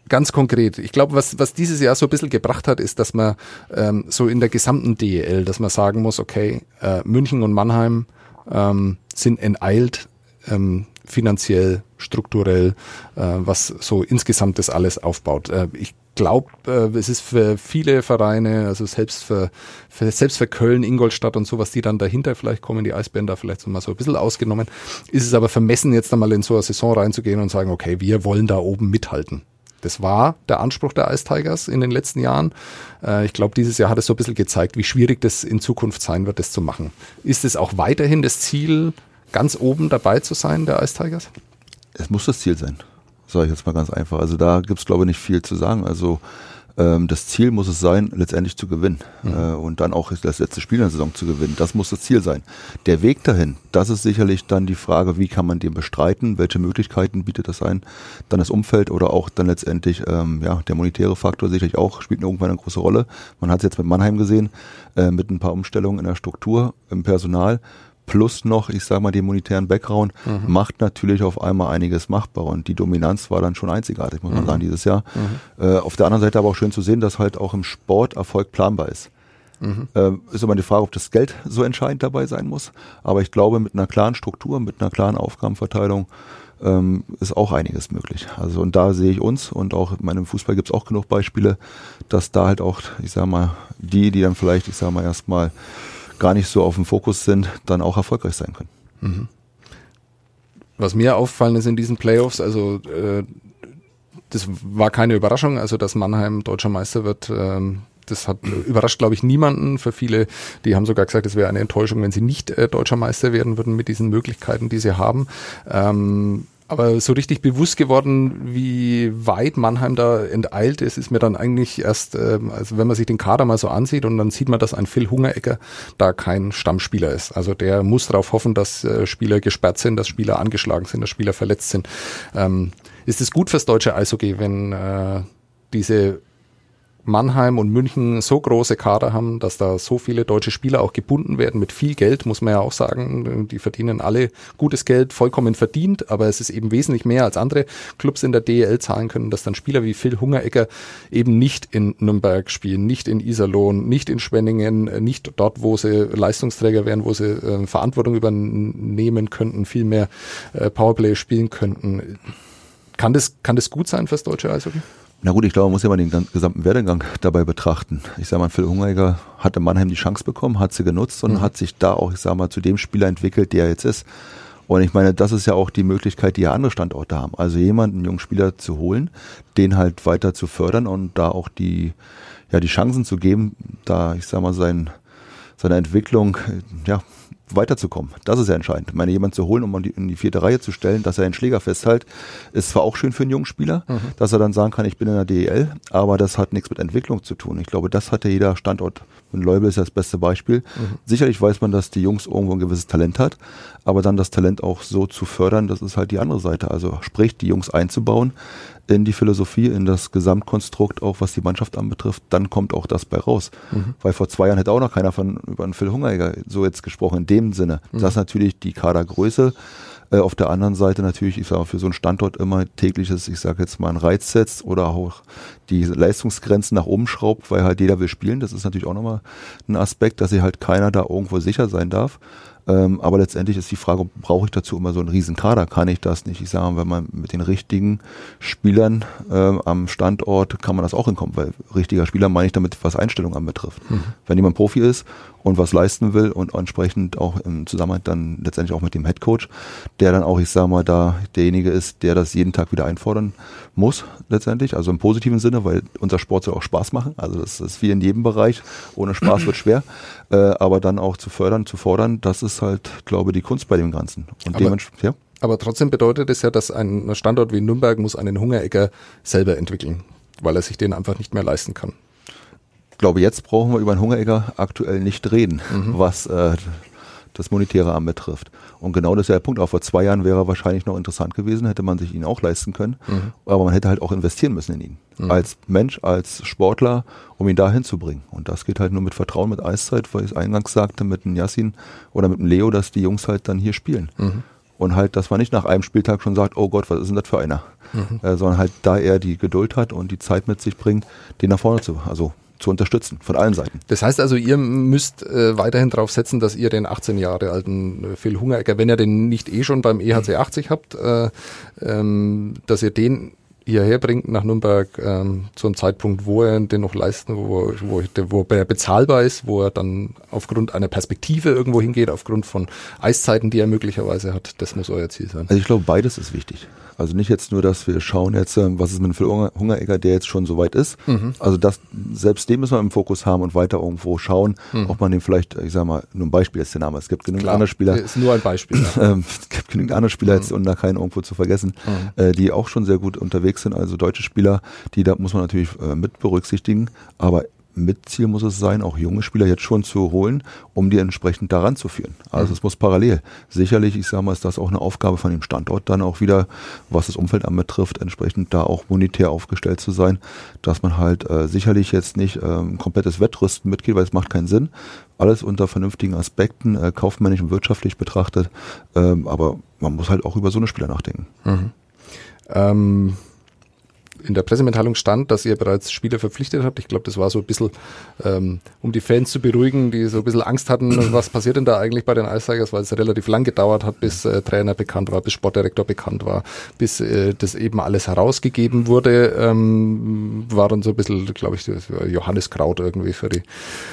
ganz konkret, ich glaube, was, was dieses Jahr so ein bisschen gebracht hat, ist, dass man ähm, so in der gesamten DEL, dass man sagen muss, okay, äh, München und Mannheim ähm, sind enteilt, ähm, finanziell, strukturell, äh, was so insgesamt das alles aufbaut. Äh, ich glaube, äh, es ist für viele Vereine, also selbst für, für, selbst für Köln, Ingolstadt und sowas, die dann dahinter vielleicht kommen, die Eisbären da vielleicht so mal so ein bisschen ausgenommen, ist es aber vermessen, jetzt einmal in so eine Saison reinzugehen und sagen, okay, wir wollen da oben mithalten. Das war der Anspruch der Ice Tigers in den letzten Jahren. Äh, ich glaube, dieses Jahr hat es so ein bisschen gezeigt, wie schwierig das in Zukunft sein wird, das zu machen. Ist es auch weiterhin das Ziel, ganz oben dabei zu sein, der Ice Tigers? Es muss das Ziel sein, sage ich jetzt mal ganz einfach. Also da gibt es, glaube ich, nicht viel zu sagen. Also ähm, das Ziel muss es sein, letztendlich zu gewinnen mhm. äh, und dann auch das letzte Spiel in der Saison zu gewinnen. Das muss das Ziel sein. Der Weg dahin, das ist sicherlich dann die Frage, wie kann man den bestreiten, welche Möglichkeiten bietet das ein, dann das Umfeld oder auch dann letztendlich ähm, ja der monetäre Faktor sicherlich auch spielt irgendwann eine große Rolle. Man hat es jetzt mit Mannheim gesehen, äh, mit ein paar Umstellungen in der Struktur, im Personal plus noch, ich sage mal, den monetären Background, mhm. macht natürlich auf einmal einiges machbar. Und die Dominanz war dann schon einzigartig, muss man mhm. sagen, dieses Jahr. Mhm. Äh, auf der anderen Seite aber auch schön zu sehen, dass halt auch im Sport Erfolg planbar ist. Äh, ist immer die Frage, ob das Geld so entscheidend dabei sein muss. Aber ich glaube, mit einer klaren Struktur, mit einer klaren Aufgabenverteilung ähm, ist auch einiges möglich. Also und da sehe ich uns und auch in meinem Fußball gibt es auch genug Beispiele, dass da halt auch, ich sag mal, die, die dann vielleicht, ich sag mal, erstmal gar nicht so auf dem Fokus sind, dann auch erfolgreich sein können. Mhm. Was mir auffallen ist in diesen Playoffs, also äh, das war keine Überraschung, also dass Mannheim deutscher Meister wird. Ähm, das hat überrascht, glaube ich, niemanden. Für viele, die haben sogar gesagt, es wäre eine Enttäuschung, wenn sie nicht äh, deutscher Meister werden würden mit diesen Möglichkeiten, die sie haben. Ähm, aber so richtig bewusst geworden, wie weit Mannheim da enteilt ist, ist mir dann eigentlich erst, ähm, also wenn man sich den Kader mal so ansieht und dann sieht man, dass ein Phil Hungerecker da kein Stammspieler ist. Also der muss darauf hoffen, dass äh, Spieler gesperrt sind, dass Spieler angeschlagen sind, dass Spieler verletzt sind. Ähm, ist es gut fürs deutsche Eishockey, wenn äh, diese Mannheim und München so große Kader haben, dass da so viele deutsche Spieler auch gebunden werden mit viel Geld, muss man ja auch sagen. Die verdienen alle gutes Geld, vollkommen verdient, aber es ist eben wesentlich mehr als andere Clubs in der DEL zahlen können, dass dann Spieler wie Phil Hungerecker eben nicht in Nürnberg spielen, nicht in Iserlohn, nicht in Schwenningen, nicht dort, wo sie Leistungsträger wären, wo sie äh, Verantwortung übernehmen könnten, viel mehr äh, Powerplay spielen könnten. Kann das, kann das gut sein fürs deutsche Eishockey? Na gut, ich glaube, man muss ja mal den gesamten Werdegang dabei betrachten. Ich sage mal, Phil Hungeriger hat in Mannheim die Chance bekommen, hat sie genutzt und mhm. hat sich da auch, ich sage mal, zu dem Spieler entwickelt, der er jetzt ist. Und ich meine, das ist ja auch die Möglichkeit, die ja andere Standorte haben. Also jemanden, einen jungen Spieler zu holen, den halt weiter zu fördern und da auch die, ja, die Chancen zu geben, da, ich sag mal, sein, seine Entwicklung, ja, weiterzukommen. Das ist ja entscheidend. Ich meine, jemand zu holen, um in die vierte Reihe zu stellen, dass er einen Schläger festhält, ist zwar auch schön für einen jungen Spieler, mhm. dass er dann sagen kann, ich bin in der DEL, aber das hat nichts mit Entwicklung zu tun. Ich glaube, das hat ja jeder Standort. Und Leubel ist ja das beste Beispiel. Mhm. Sicherlich weiß man, dass die Jungs irgendwo ein gewisses Talent hat, aber dann das Talent auch so zu fördern, das ist halt die andere Seite. Also sprich, die Jungs einzubauen in die Philosophie, in das Gesamtkonstrukt, auch was die Mannschaft anbetrifft, dann kommt auch das bei raus. Mhm. Weil vor zwei Jahren hätte auch noch keiner von über einen Phil Hungereger so jetzt gesprochen, in dem Sinne. Mhm. Das ist natürlich die Kadergröße. Äh, auf der anderen Seite natürlich, ich sage für so einen Standort immer tägliches, ich sage jetzt mal ein Reiz setzt oder auch die Leistungsgrenzen nach oben schraubt, weil halt jeder will spielen. Das ist natürlich auch nochmal ein Aspekt, dass sich halt keiner da irgendwo sicher sein darf. Ähm, aber letztendlich ist die Frage, brauche ich dazu immer so einen riesen Kader? Kann ich das nicht? Ich sage, wenn man mit den richtigen Spielern ähm, am Standort kann man das auch hinkommen, weil richtiger Spieler meine ich damit, was Einstellungen anbetrifft. Mhm. Wenn jemand Profi ist und was leisten will und entsprechend auch im Zusammenhang dann letztendlich auch mit dem Headcoach, der dann auch, ich sage mal, da derjenige ist, der das jeden Tag wieder einfordern muss, letztendlich, also im positiven Sinne, weil unser Sport soll auch Spaß machen. Also das ist wie in jedem Bereich. Ohne Spaß wird schwer. Äh, aber dann auch zu fördern, zu fordern, das ist halt, glaube ich, die Kunst bei dem Ganzen. Und dementsprechend, ja. Aber trotzdem bedeutet es ja, dass ein Standort wie Nürnberg muss einen Hungerecker selber entwickeln, weil er sich den einfach nicht mehr leisten kann. Ich glaube, jetzt brauchen wir über einen Hungerecker aktuell nicht reden, mhm. was äh, das Monetäre anbetrifft. Und genau das ist ja der Punkt. Auch vor zwei Jahren wäre er wahrscheinlich noch interessant gewesen, hätte man sich ihn auch leisten können. Mhm. Aber man hätte halt auch investieren müssen in ihn. Mhm. Als Mensch, als Sportler, um ihn da hinzubringen. Und das geht halt nur mit Vertrauen, mit Eiszeit, weil ich es eingangs sagte, mit dem Yassin oder mit dem Leo, dass die Jungs halt dann hier spielen. Mhm. Und halt, dass man nicht nach einem Spieltag schon sagt, oh Gott, was ist denn das für einer? Mhm. Äh, sondern halt da er die Geduld hat und die Zeit mit sich bringt, den nach vorne zu, also zu unterstützen, von allen Seiten. Das heißt also, ihr müsst äh, weiterhin darauf setzen, dass ihr den 18 Jahre alten äh, Phil Hungerecker, wenn ihr den nicht eh schon beim EHC 80 habt, äh, ähm, dass ihr den hierher bringt nach Nürnberg ähm, zu einem Zeitpunkt, wo er den noch leisten, wo, wo, wo er bezahlbar ist, wo er dann aufgrund einer Perspektive irgendwo hingeht, aufgrund von Eiszeiten, die er möglicherweise hat. Das muss euer Ziel sein. Also ich glaube, beides ist wichtig. Also nicht jetzt nur, dass wir schauen jetzt, ähm, was ist mit Phil Hungeregger, der jetzt schon so weit ist. Mhm. Also das, selbst den müssen wir im Fokus haben und weiter irgendwo schauen, mhm. ob man den vielleicht, ich sag mal, nur ein Beispiel ist der Name. Es gibt genügend andere Spieler. Ist nur ein Beispiel. Ja. Ähm, es gibt genügend andere Spieler mhm. jetzt, um da keinen irgendwo zu vergessen, mhm. äh, die auch schon sehr gut unterwegs sind. Also deutsche Spieler, die da muss man natürlich äh, mit berücksichtigen. Aber Mitziel muss es sein, auch junge Spieler jetzt schon zu holen, um die entsprechend daran zu führen. Also mhm. es muss parallel. Sicherlich, ich sage mal, ist das auch eine Aufgabe von dem Standort dann auch wieder, was das Umfeld anbetrifft, entsprechend da auch monetär aufgestellt zu sein, dass man halt äh, sicherlich jetzt nicht äh, ein komplettes Wettrüsten mitgeht, weil es macht keinen Sinn. Alles unter vernünftigen Aspekten, äh, kaufmännisch und wirtschaftlich betrachtet. Ähm, aber man muss halt auch über so eine Spieler nachdenken. Mhm. Ähm in der Pressemitteilung stand, dass ihr bereits Spieler verpflichtet habt. Ich glaube, das war so ein bisschen, ähm, um die Fans zu beruhigen, die so ein bisschen Angst hatten, was passiert denn da eigentlich bei den Ice Tigers, weil es relativ lang gedauert hat, bis äh, Trainer bekannt war, bis Sportdirektor bekannt war, bis äh, das eben alles herausgegeben wurde, ähm, war dann so ein bisschen, glaube ich, Johannes Kraut irgendwie für die,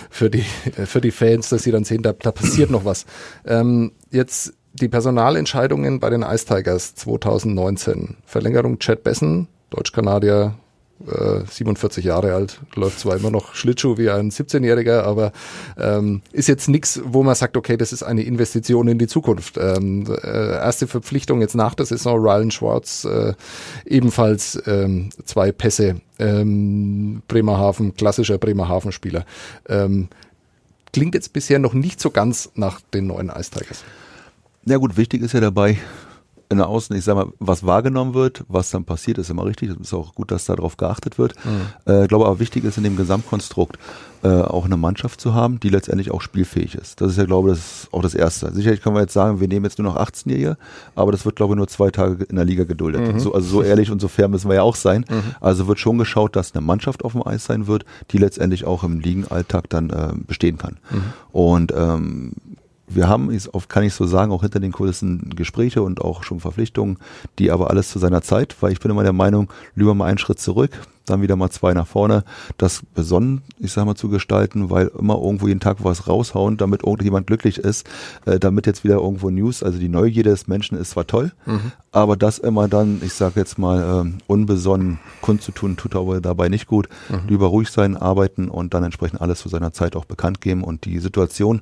für die, äh, für die Fans, dass sie dann sehen, da, da passiert noch was. Ähm, jetzt die Personalentscheidungen bei den Ice Tigers 2019. Verlängerung Chad Bessen, Deutsch-Kanadier, äh, 47 Jahre alt, läuft zwar immer noch Schlittschuh wie ein 17-Jähriger, aber ähm, ist jetzt nichts, wo man sagt, okay, das ist eine Investition in die Zukunft. Ähm, äh, erste Verpflichtung jetzt nach der Saison, Rylan Schwartz, äh, ebenfalls ähm, zwei Pässe, ähm, Bremerhaven, klassischer Bremerhaven-Spieler. Ähm, klingt jetzt bisher noch nicht so ganz nach den neuen Ice Tigers. Ja gut, wichtig ist ja dabei, in der Außen, ich sag mal, was wahrgenommen wird, was dann passiert, ist immer richtig. Es ist auch gut, dass darauf geachtet wird. Mhm. Äh, glaube aber wichtig ist in dem Gesamtkonstrukt äh, auch eine Mannschaft zu haben, die letztendlich auch spielfähig ist. Das ist ja, glaube ich, das ist auch das Erste. Sicherlich können wir jetzt sagen, wir nehmen jetzt nur noch 18-Jährige, aber das wird, glaube ich, nur zwei Tage in der Liga geduldet. Mhm. So, also so ehrlich und so fair müssen wir ja auch sein. Mhm. Also wird schon geschaut, dass eine Mannschaft auf dem Eis sein wird, die letztendlich auch im Ligenalltag dann äh, bestehen kann. Mhm. Und ähm, wir haben, kann ich so sagen, auch hinter den Kulissen Gespräche und auch schon Verpflichtungen, die aber alles zu seiner Zeit, weil ich bin immer der Meinung, lieber mal einen Schritt zurück, dann wieder mal zwei nach vorne, das besonnen, ich sag mal, zu gestalten, weil immer irgendwo jeden Tag was raushauen, damit irgendjemand glücklich ist, äh, damit jetzt wieder irgendwo News, also die Neugierde des Menschen ist zwar toll, mhm. aber das immer dann, ich sag jetzt mal, äh, unbesonnen kundzutun, tut aber dabei nicht gut. Mhm. Lieber ruhig sein, arbeiten und dann entsprechend alles zu seiner Zeit auch bekannt geben und die Situation,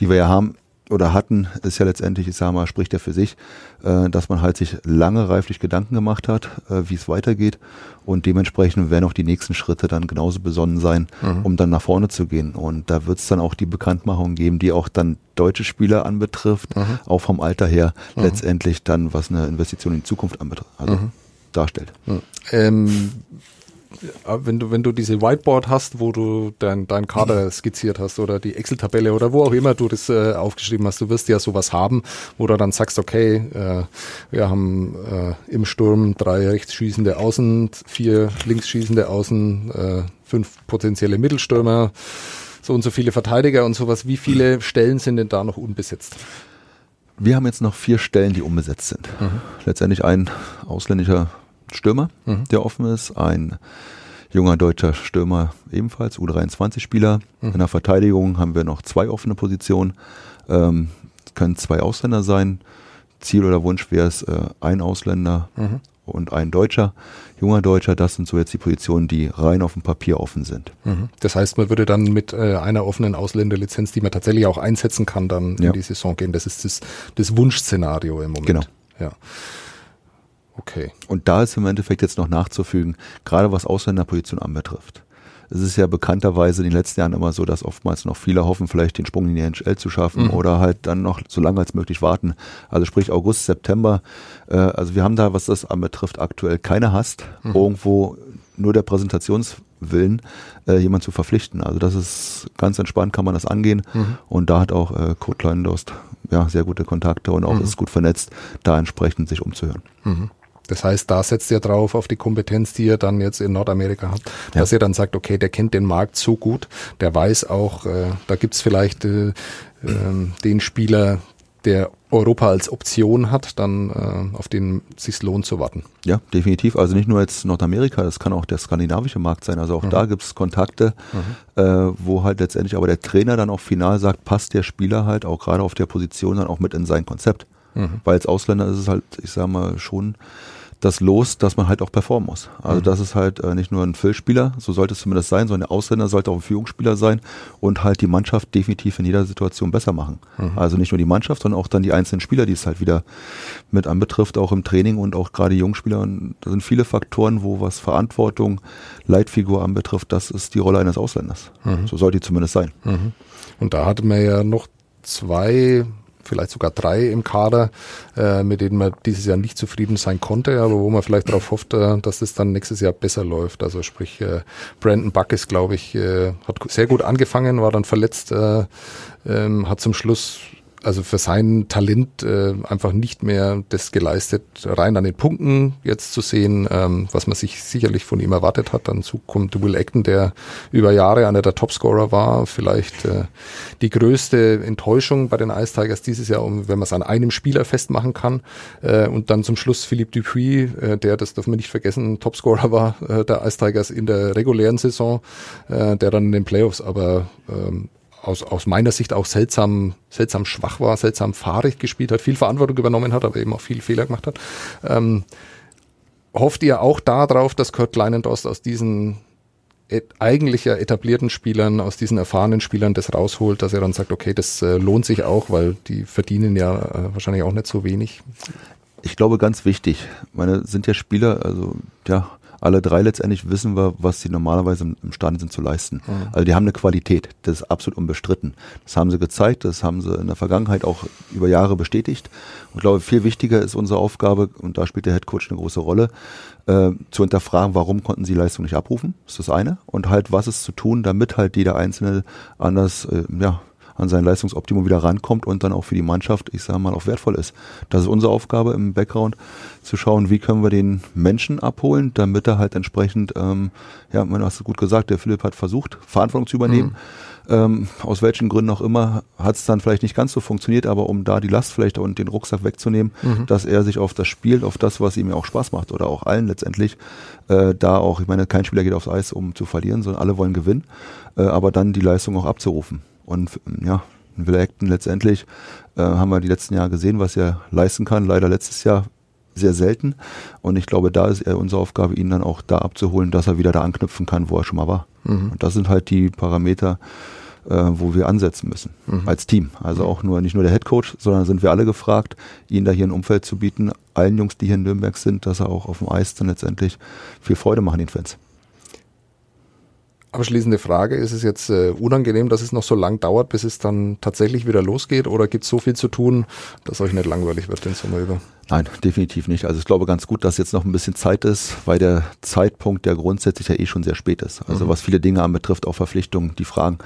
die wir ja haben, oder hatten, ist ja letztendlich, ich sage mal, spricht ja für sich, äh, dass man halt sich lange reiflich Gedanken gemacht hat, äh, wie es weitergeht und dementsprechend werden auch die nächsten Schritte dann genauso besonnen sein, mhm. um dann nach vorne zu gehen. Und da wird es dann auch die Bekanntmachung geben, die auch dann deutsche Spieler anbetrifft, mhm. auch vom Alter her mhm. letztendlich dann, was eine Investition in die Zukunft anbetrifft. Also mhm. darstellt. Hm. Ähm, äh, wenn du, wenn du diese Whiteboard hast, wo du dein, dein Kader skizziert hast oder die Excel-Tabelle oder wo auch immer du das äh, aufgeschrieben hast, du wirst ja sowas haben, wo du dann sagst, okay, äh, wir haben äh, im Sturm drei rechtsschießende Außen, vier linksschießende Außen, äh, fünf potenzielle Mittelstürmer, so und so viele Verteidiger und sowas. Wie viele Stellen sind denn da noch unbesetzt? Wir haben jetzt noch vier Stellen, die unbesetzt sind. Mhm. Letztendlich ein ausländischer Stürmer, mhm. der offen ist, ein junger deutscher Stürmer ebenfalls, U23-Spieler. Mhm. In der Verteidigung haben wir noch zwei offene Positionen. Ähm, können zwei Ausländer sein. Ziel oder Wunsch wäre es, äh, ein Ausländer mhm. und ein Deutscher, junger Deutscher. Das sind so jetzt die Positionen, die rein auf dem Papier offen sind. Mhm. Das heißt, man würde dann mit äh, einer offenen Ausländerlizenz, die man tatsächlich auch einsetzen kann, dann ja. in die Saison gehen. Das ist das, das Wunschszenario im Moment. Genau. Ja. Okay. Und da ist im Endeffekt jetzt noch nachzufügen, gerade was Ausländerposition anbetrifft. Es ist ja bekannterweise in den letzten Jahren immer so, dass oftmals noch viele hoffen, vielleicht den Sprung in die NHL zu schaffen mhm. oder halt dann noch so lange als möglich warten. Also sprich August, September. Äh, also wir haben da, was das anbetrifft, aktuell keine Hast, mhm. irgendwo nur der Präsentationswillen äh, jemand zu verpflichten. Also das ist ganz entspannt, kann man das angehen. Mhm. Und da hat auch äh, Kurt Kleindost ja, sehr gute Kontakte und auch mhm. ist gut vernetzt, da entsprechend sich umzuhören. Das heißt, da setzt ihr drauf auf die Kompetenz, die ihr dann jetzt in Nordamerika habt, ja. dass ihr dann sagt, okay, der kennt den Markt so gut, der weiß auch, äh, da gibt's vielleicht äh, äh, den Spieler, der Europa als Option hat, dann äh, auf den sich lohnt zu warten. Ja, definitiv. Also nicht nur jetzt Nordamerika, das kann auch der skandinavische Markt sein. Also auch mhm. da gibt's Kontakte, mhm. äh, wo halt letztendlich aber der Trainer dann auch final sagt, passt der Spieler halt auch gerade auf der Position dann auch mit in sein Konzept. Mhm. Weil als Ausländer ist es halt, ich sag mal, schon das Los, dass man halt auch performen muss. Also mhm. das ist halt äh, nicht nur ein Füllspieler, so sollte es zumindest sein, sondern der Ausländer sollte auch ein Führungsspieler sein und halt die Mannschaft definitiv in jeder Situation besser machen. Mhm. Also nicht nur die Mannschaft, sondern auch dann die einzelnen Spieler, die es halt wieder mit anbetrifft, auch im Training und auch gerade Jungspieler. Und da sind viele Faktoren, wo was Verantwortung, Leitfigur anbetrifft, das ist die Rolle eines Ausländers. Mhm. So sollte die zumindest sein. Mhm. Und da hatten wir ja noch zwei vielleicht sogar drei im Kader, äh, mit denen man dieses Jahr nicht zufrieden sein konnte, aber wo man vielleicht darauf hofft, äh, dass es dann nächstes Jahr besser läuft. Also sprich, äh, Brandon Buck ist, glaube ich, äh, hat sehr gut angefangen, war dann verletzt, äh, ähm, hat zum Schluss also für sein Talent äh, einfach nicht mehr das geleistet, rein an den Punkten jetzt zu sehen, ähm, was man sich sicherlich von ihm erwartet hat. Dann kommt Will Acton, der über Jahre einer der Topscorer war, vielleicht äh, die größte Enttäuschung bei den Ice Tigers dieses Jahr, um, wenn man es an einem Spieler festmachen kann. Äh, und dann zum Schluss Philippe Dupuis, äh, der, das dürfen wir nicht vergessen, Topscorer war äh, der Ice Tigers in der regulären Saison, äh, der dann in den Playoffs aber ähm, aus, aus meiner Sicht auch seltsam, seltsam schwach war, seltsam fahrig gespielt hat, viel Verantwortung übernommen hat, aber eben auch viel Fehler gemacht hat. Ähm, hofft ihr auch darauf, dass Kurt Kleinendost aus diesen et eigentlich ja etablierten Spielern, aus diesen erfahrenen Spielern das rausholt, dass er dann sagt, okay, das äh, lohnt sich auch, weil die verdienen ja äh, wahrscheinlich auch nicht so wenig. Ich glaube, ganz wichtig, meine, sind ja Spieler, also ja, alle drei letztendlich wissen wir, was sie normalerweise imstande sind zu leisten. Mhm. Also die haben eine Qualität, das ist absolut unbestritten. Das haben sie gezeigt, das haben sie in der Vergangenheit auch über Jahre bestätigt. Und ich glaube, viel wichtiger ist unsere Aufgabe, und da spielt der Head Coach eine große Rolle, äh, zu hinterfragen, warum konnten sie Leistung nicht abrufen, das ist das eine. Und halt, was ist zu tun, damit halt jeder Einzelne anders, äh, ja, an sein Leistungsoptimum wieder rankommt und dann auch für die Mannschaft, ich sage mal, auch wertvoll ist. Das ist unsere Aufgabe im Background, zu schauen, wie können wir den Menschen abholen, damit er halt entsprechend, ähm, ja, man hast es gut gesagt, der Philipp hat versucht, Verantwortung zu übernehmen. Mhm. Ähm, aus welchen Gründen auch immer hat es dann vielleicht nicht ganz so funktioniert, aber um da die Last vielleicht und den Rucksack wegzunehmen, mhm. dass er sich auf das Spiel, auf das, was ihm ja auch Spaß macht oder auch allen letztendlich, äh, da auch, ich meine, kein Spieler geht aufs Eis, um zu verlieren, sondern alle wollen gewinnen, äh, aber dann die Leistung auch abzurufen. Und ja, in Villa Acton letztendlich äh, haben wir die letzten Jahre gesehen, was er leisten kann. Leider letztes Jahr sehr selten. Und ich glaube, da ist eher unsere Aufgabe, ihn dann auch da abzuholen, dass er wieder da anknüpfen kann, wo er schon mal war. Mhm. Und das sind halt die Parameter, äh, wo wir ansetzen müssen mhm. als Team. Also auch nur nicht nur der Head Coach, sondern sind wir alle gefragt, ihnen da hier ein Umfeld zu bieten, allen Jungs, die hier in Nürnberg sind, dass er auch auf dem Eis dann letztendlich viel Freude machen den Fans. Abschließende Frage, ist es jetzt äh, unangenehm, dass es noch so lang dauert, bis es dann tatsächlich wieder losgeht oder gibt es so viel zu tun, dass euch nicht langweilig wird den Sommer über? Nein, definitiv nicht. Also ich glaube ganz gut, dass jetzt noch ein bisschen Zeit ist, weil der Zeitpunkt ja grundsätzlich ja eh schon sehr spät ist. Also mhm. was viele Dinge anbetrifft, auch Verpflichtungen, die Fragen,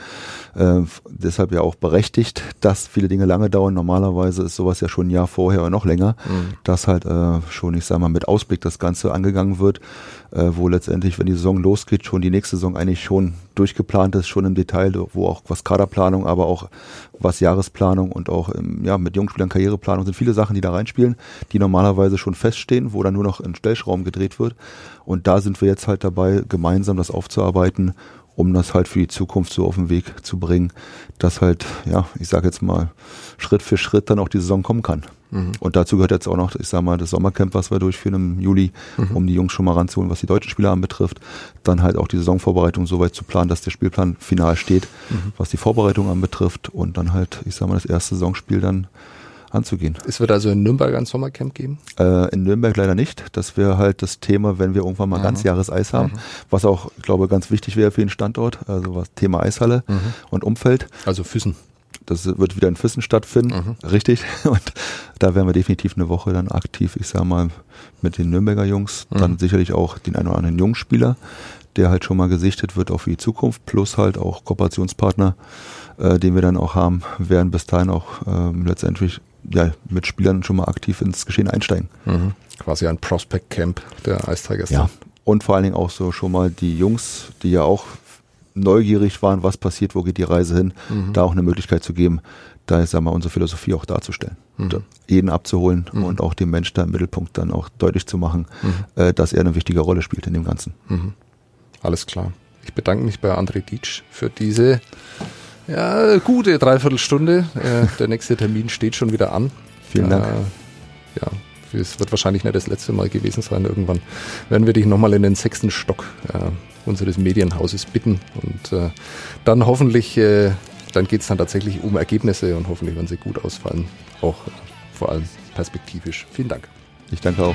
äh, deshalb ja auch berechtigt, dass viele Dinge lange dauern. Normalerweise ist sowas ja schon ein Jahr vorher oder noch länger, mhm. dass halt äh, schon, ich sag mal, mit Ausblick das Ganze angegangen wird, äh, wo letztendlich, wenn die Saison losgeht, schon die nächste Saison eigentlich schon durchgeplant ist, schon im Detail, wo auch was Kaderplanung, aber auch was Jahresplanung und auch ähm, ja, mit Jungspielern Karriereplanung sind viele Sachen, die da reinspielen, die normalerweise schon feststehen, wo dann nur noch in Stellschrauben gedreht wird. Und da sind wir jetzt halt dabei, gemeinsam das aufzuarbeiten, um das halt für die Zukunft so auf den Weg zu bringen, dass halt, ja, ich sage jetzt mal, Schritt für Schritt dann auch die Saison kommen kann. Mhm. Und dazu gehört jetzt auch noch, ich sag mal, das Sommercamp, was wir durchführen im Juli, mhm. um die Jungs schon mal ranzuholen, was die deutschen Spieler anbetrifft. Dann halt auch die Saisonvorbereitung so weit zu planen, dass der Spielplan final steht, mhm. was die Vorbereitung anbetrifft. Und dann halt, ich sag mal, das erste Saisonspiel dann anzugehen. Es wird also in Nürnberg ein Sommercamp geben? Äh, in Nürnberg leider nicht. Das wäre halt das Thema, wenn wir irgendwann mal ganz Jahres Eis haben, mhm. was auch, ich glaube, ganz wichtig wäre für den Standort, also was Thema Eishalle mhm. und Umfeld. Also Füssen. Das wird wieder in Füssen stattfinden, mhm. richtig. Und da werden wir definitiv eine Woche dann aktiv, ich sag mal, mit den Nürnberger Jungs, mhm. dann sicherlich auch den einen oder anderen Jungspieler, der halt schon mal gesichtet wird auf die Zukunft, plus halt auch Kooperationspartner, äh, den wir dann auch haben, werden bis dahin auch äh, letztendlich ja, mit Spielern schon mal aktiv ins Geschehen einsteigen. Mhm. Quasi ein Prospect Camp der Ice Tigers. Ja. Und vor allen Dingen auch so schon mal die Jungs, die ja auch neugierig waren, was passiert, wo geht die Reise hin, mhm. da auch eine Möglichkeit zu geben, da ist einmal unsere Philosophie auch darzustellen. Mhm. Jeden abzuholen mhm. und auch den Mensch da im Mittelpunkt dann auch deutlich zu machen, mhm. äh, dass er eine wichtige Rolle spielt in dem Ganzen. Mhm. Alles klar. Ich bedanke mich bei André Dietsch für diese ja, gute Dreiviertelstunde. Äh, der nächste Termin steht schon wieder an. Vielen Dank. Äh, ja, es wird wahrscheinlich nicht das letzte Mal gewesen sein. Irgendwann werden wir dich nochmal in den sechsten Stock äh, unseres Medienhauses bitten. Und äh, dann hoffentlich, äh, dann geht es dann tatsächlich um Ergebnisse und hoffentlich werden sie gut ausfallen. Auch äh, vor allem perspektivisch. Vielen Dank. Ich danke auch.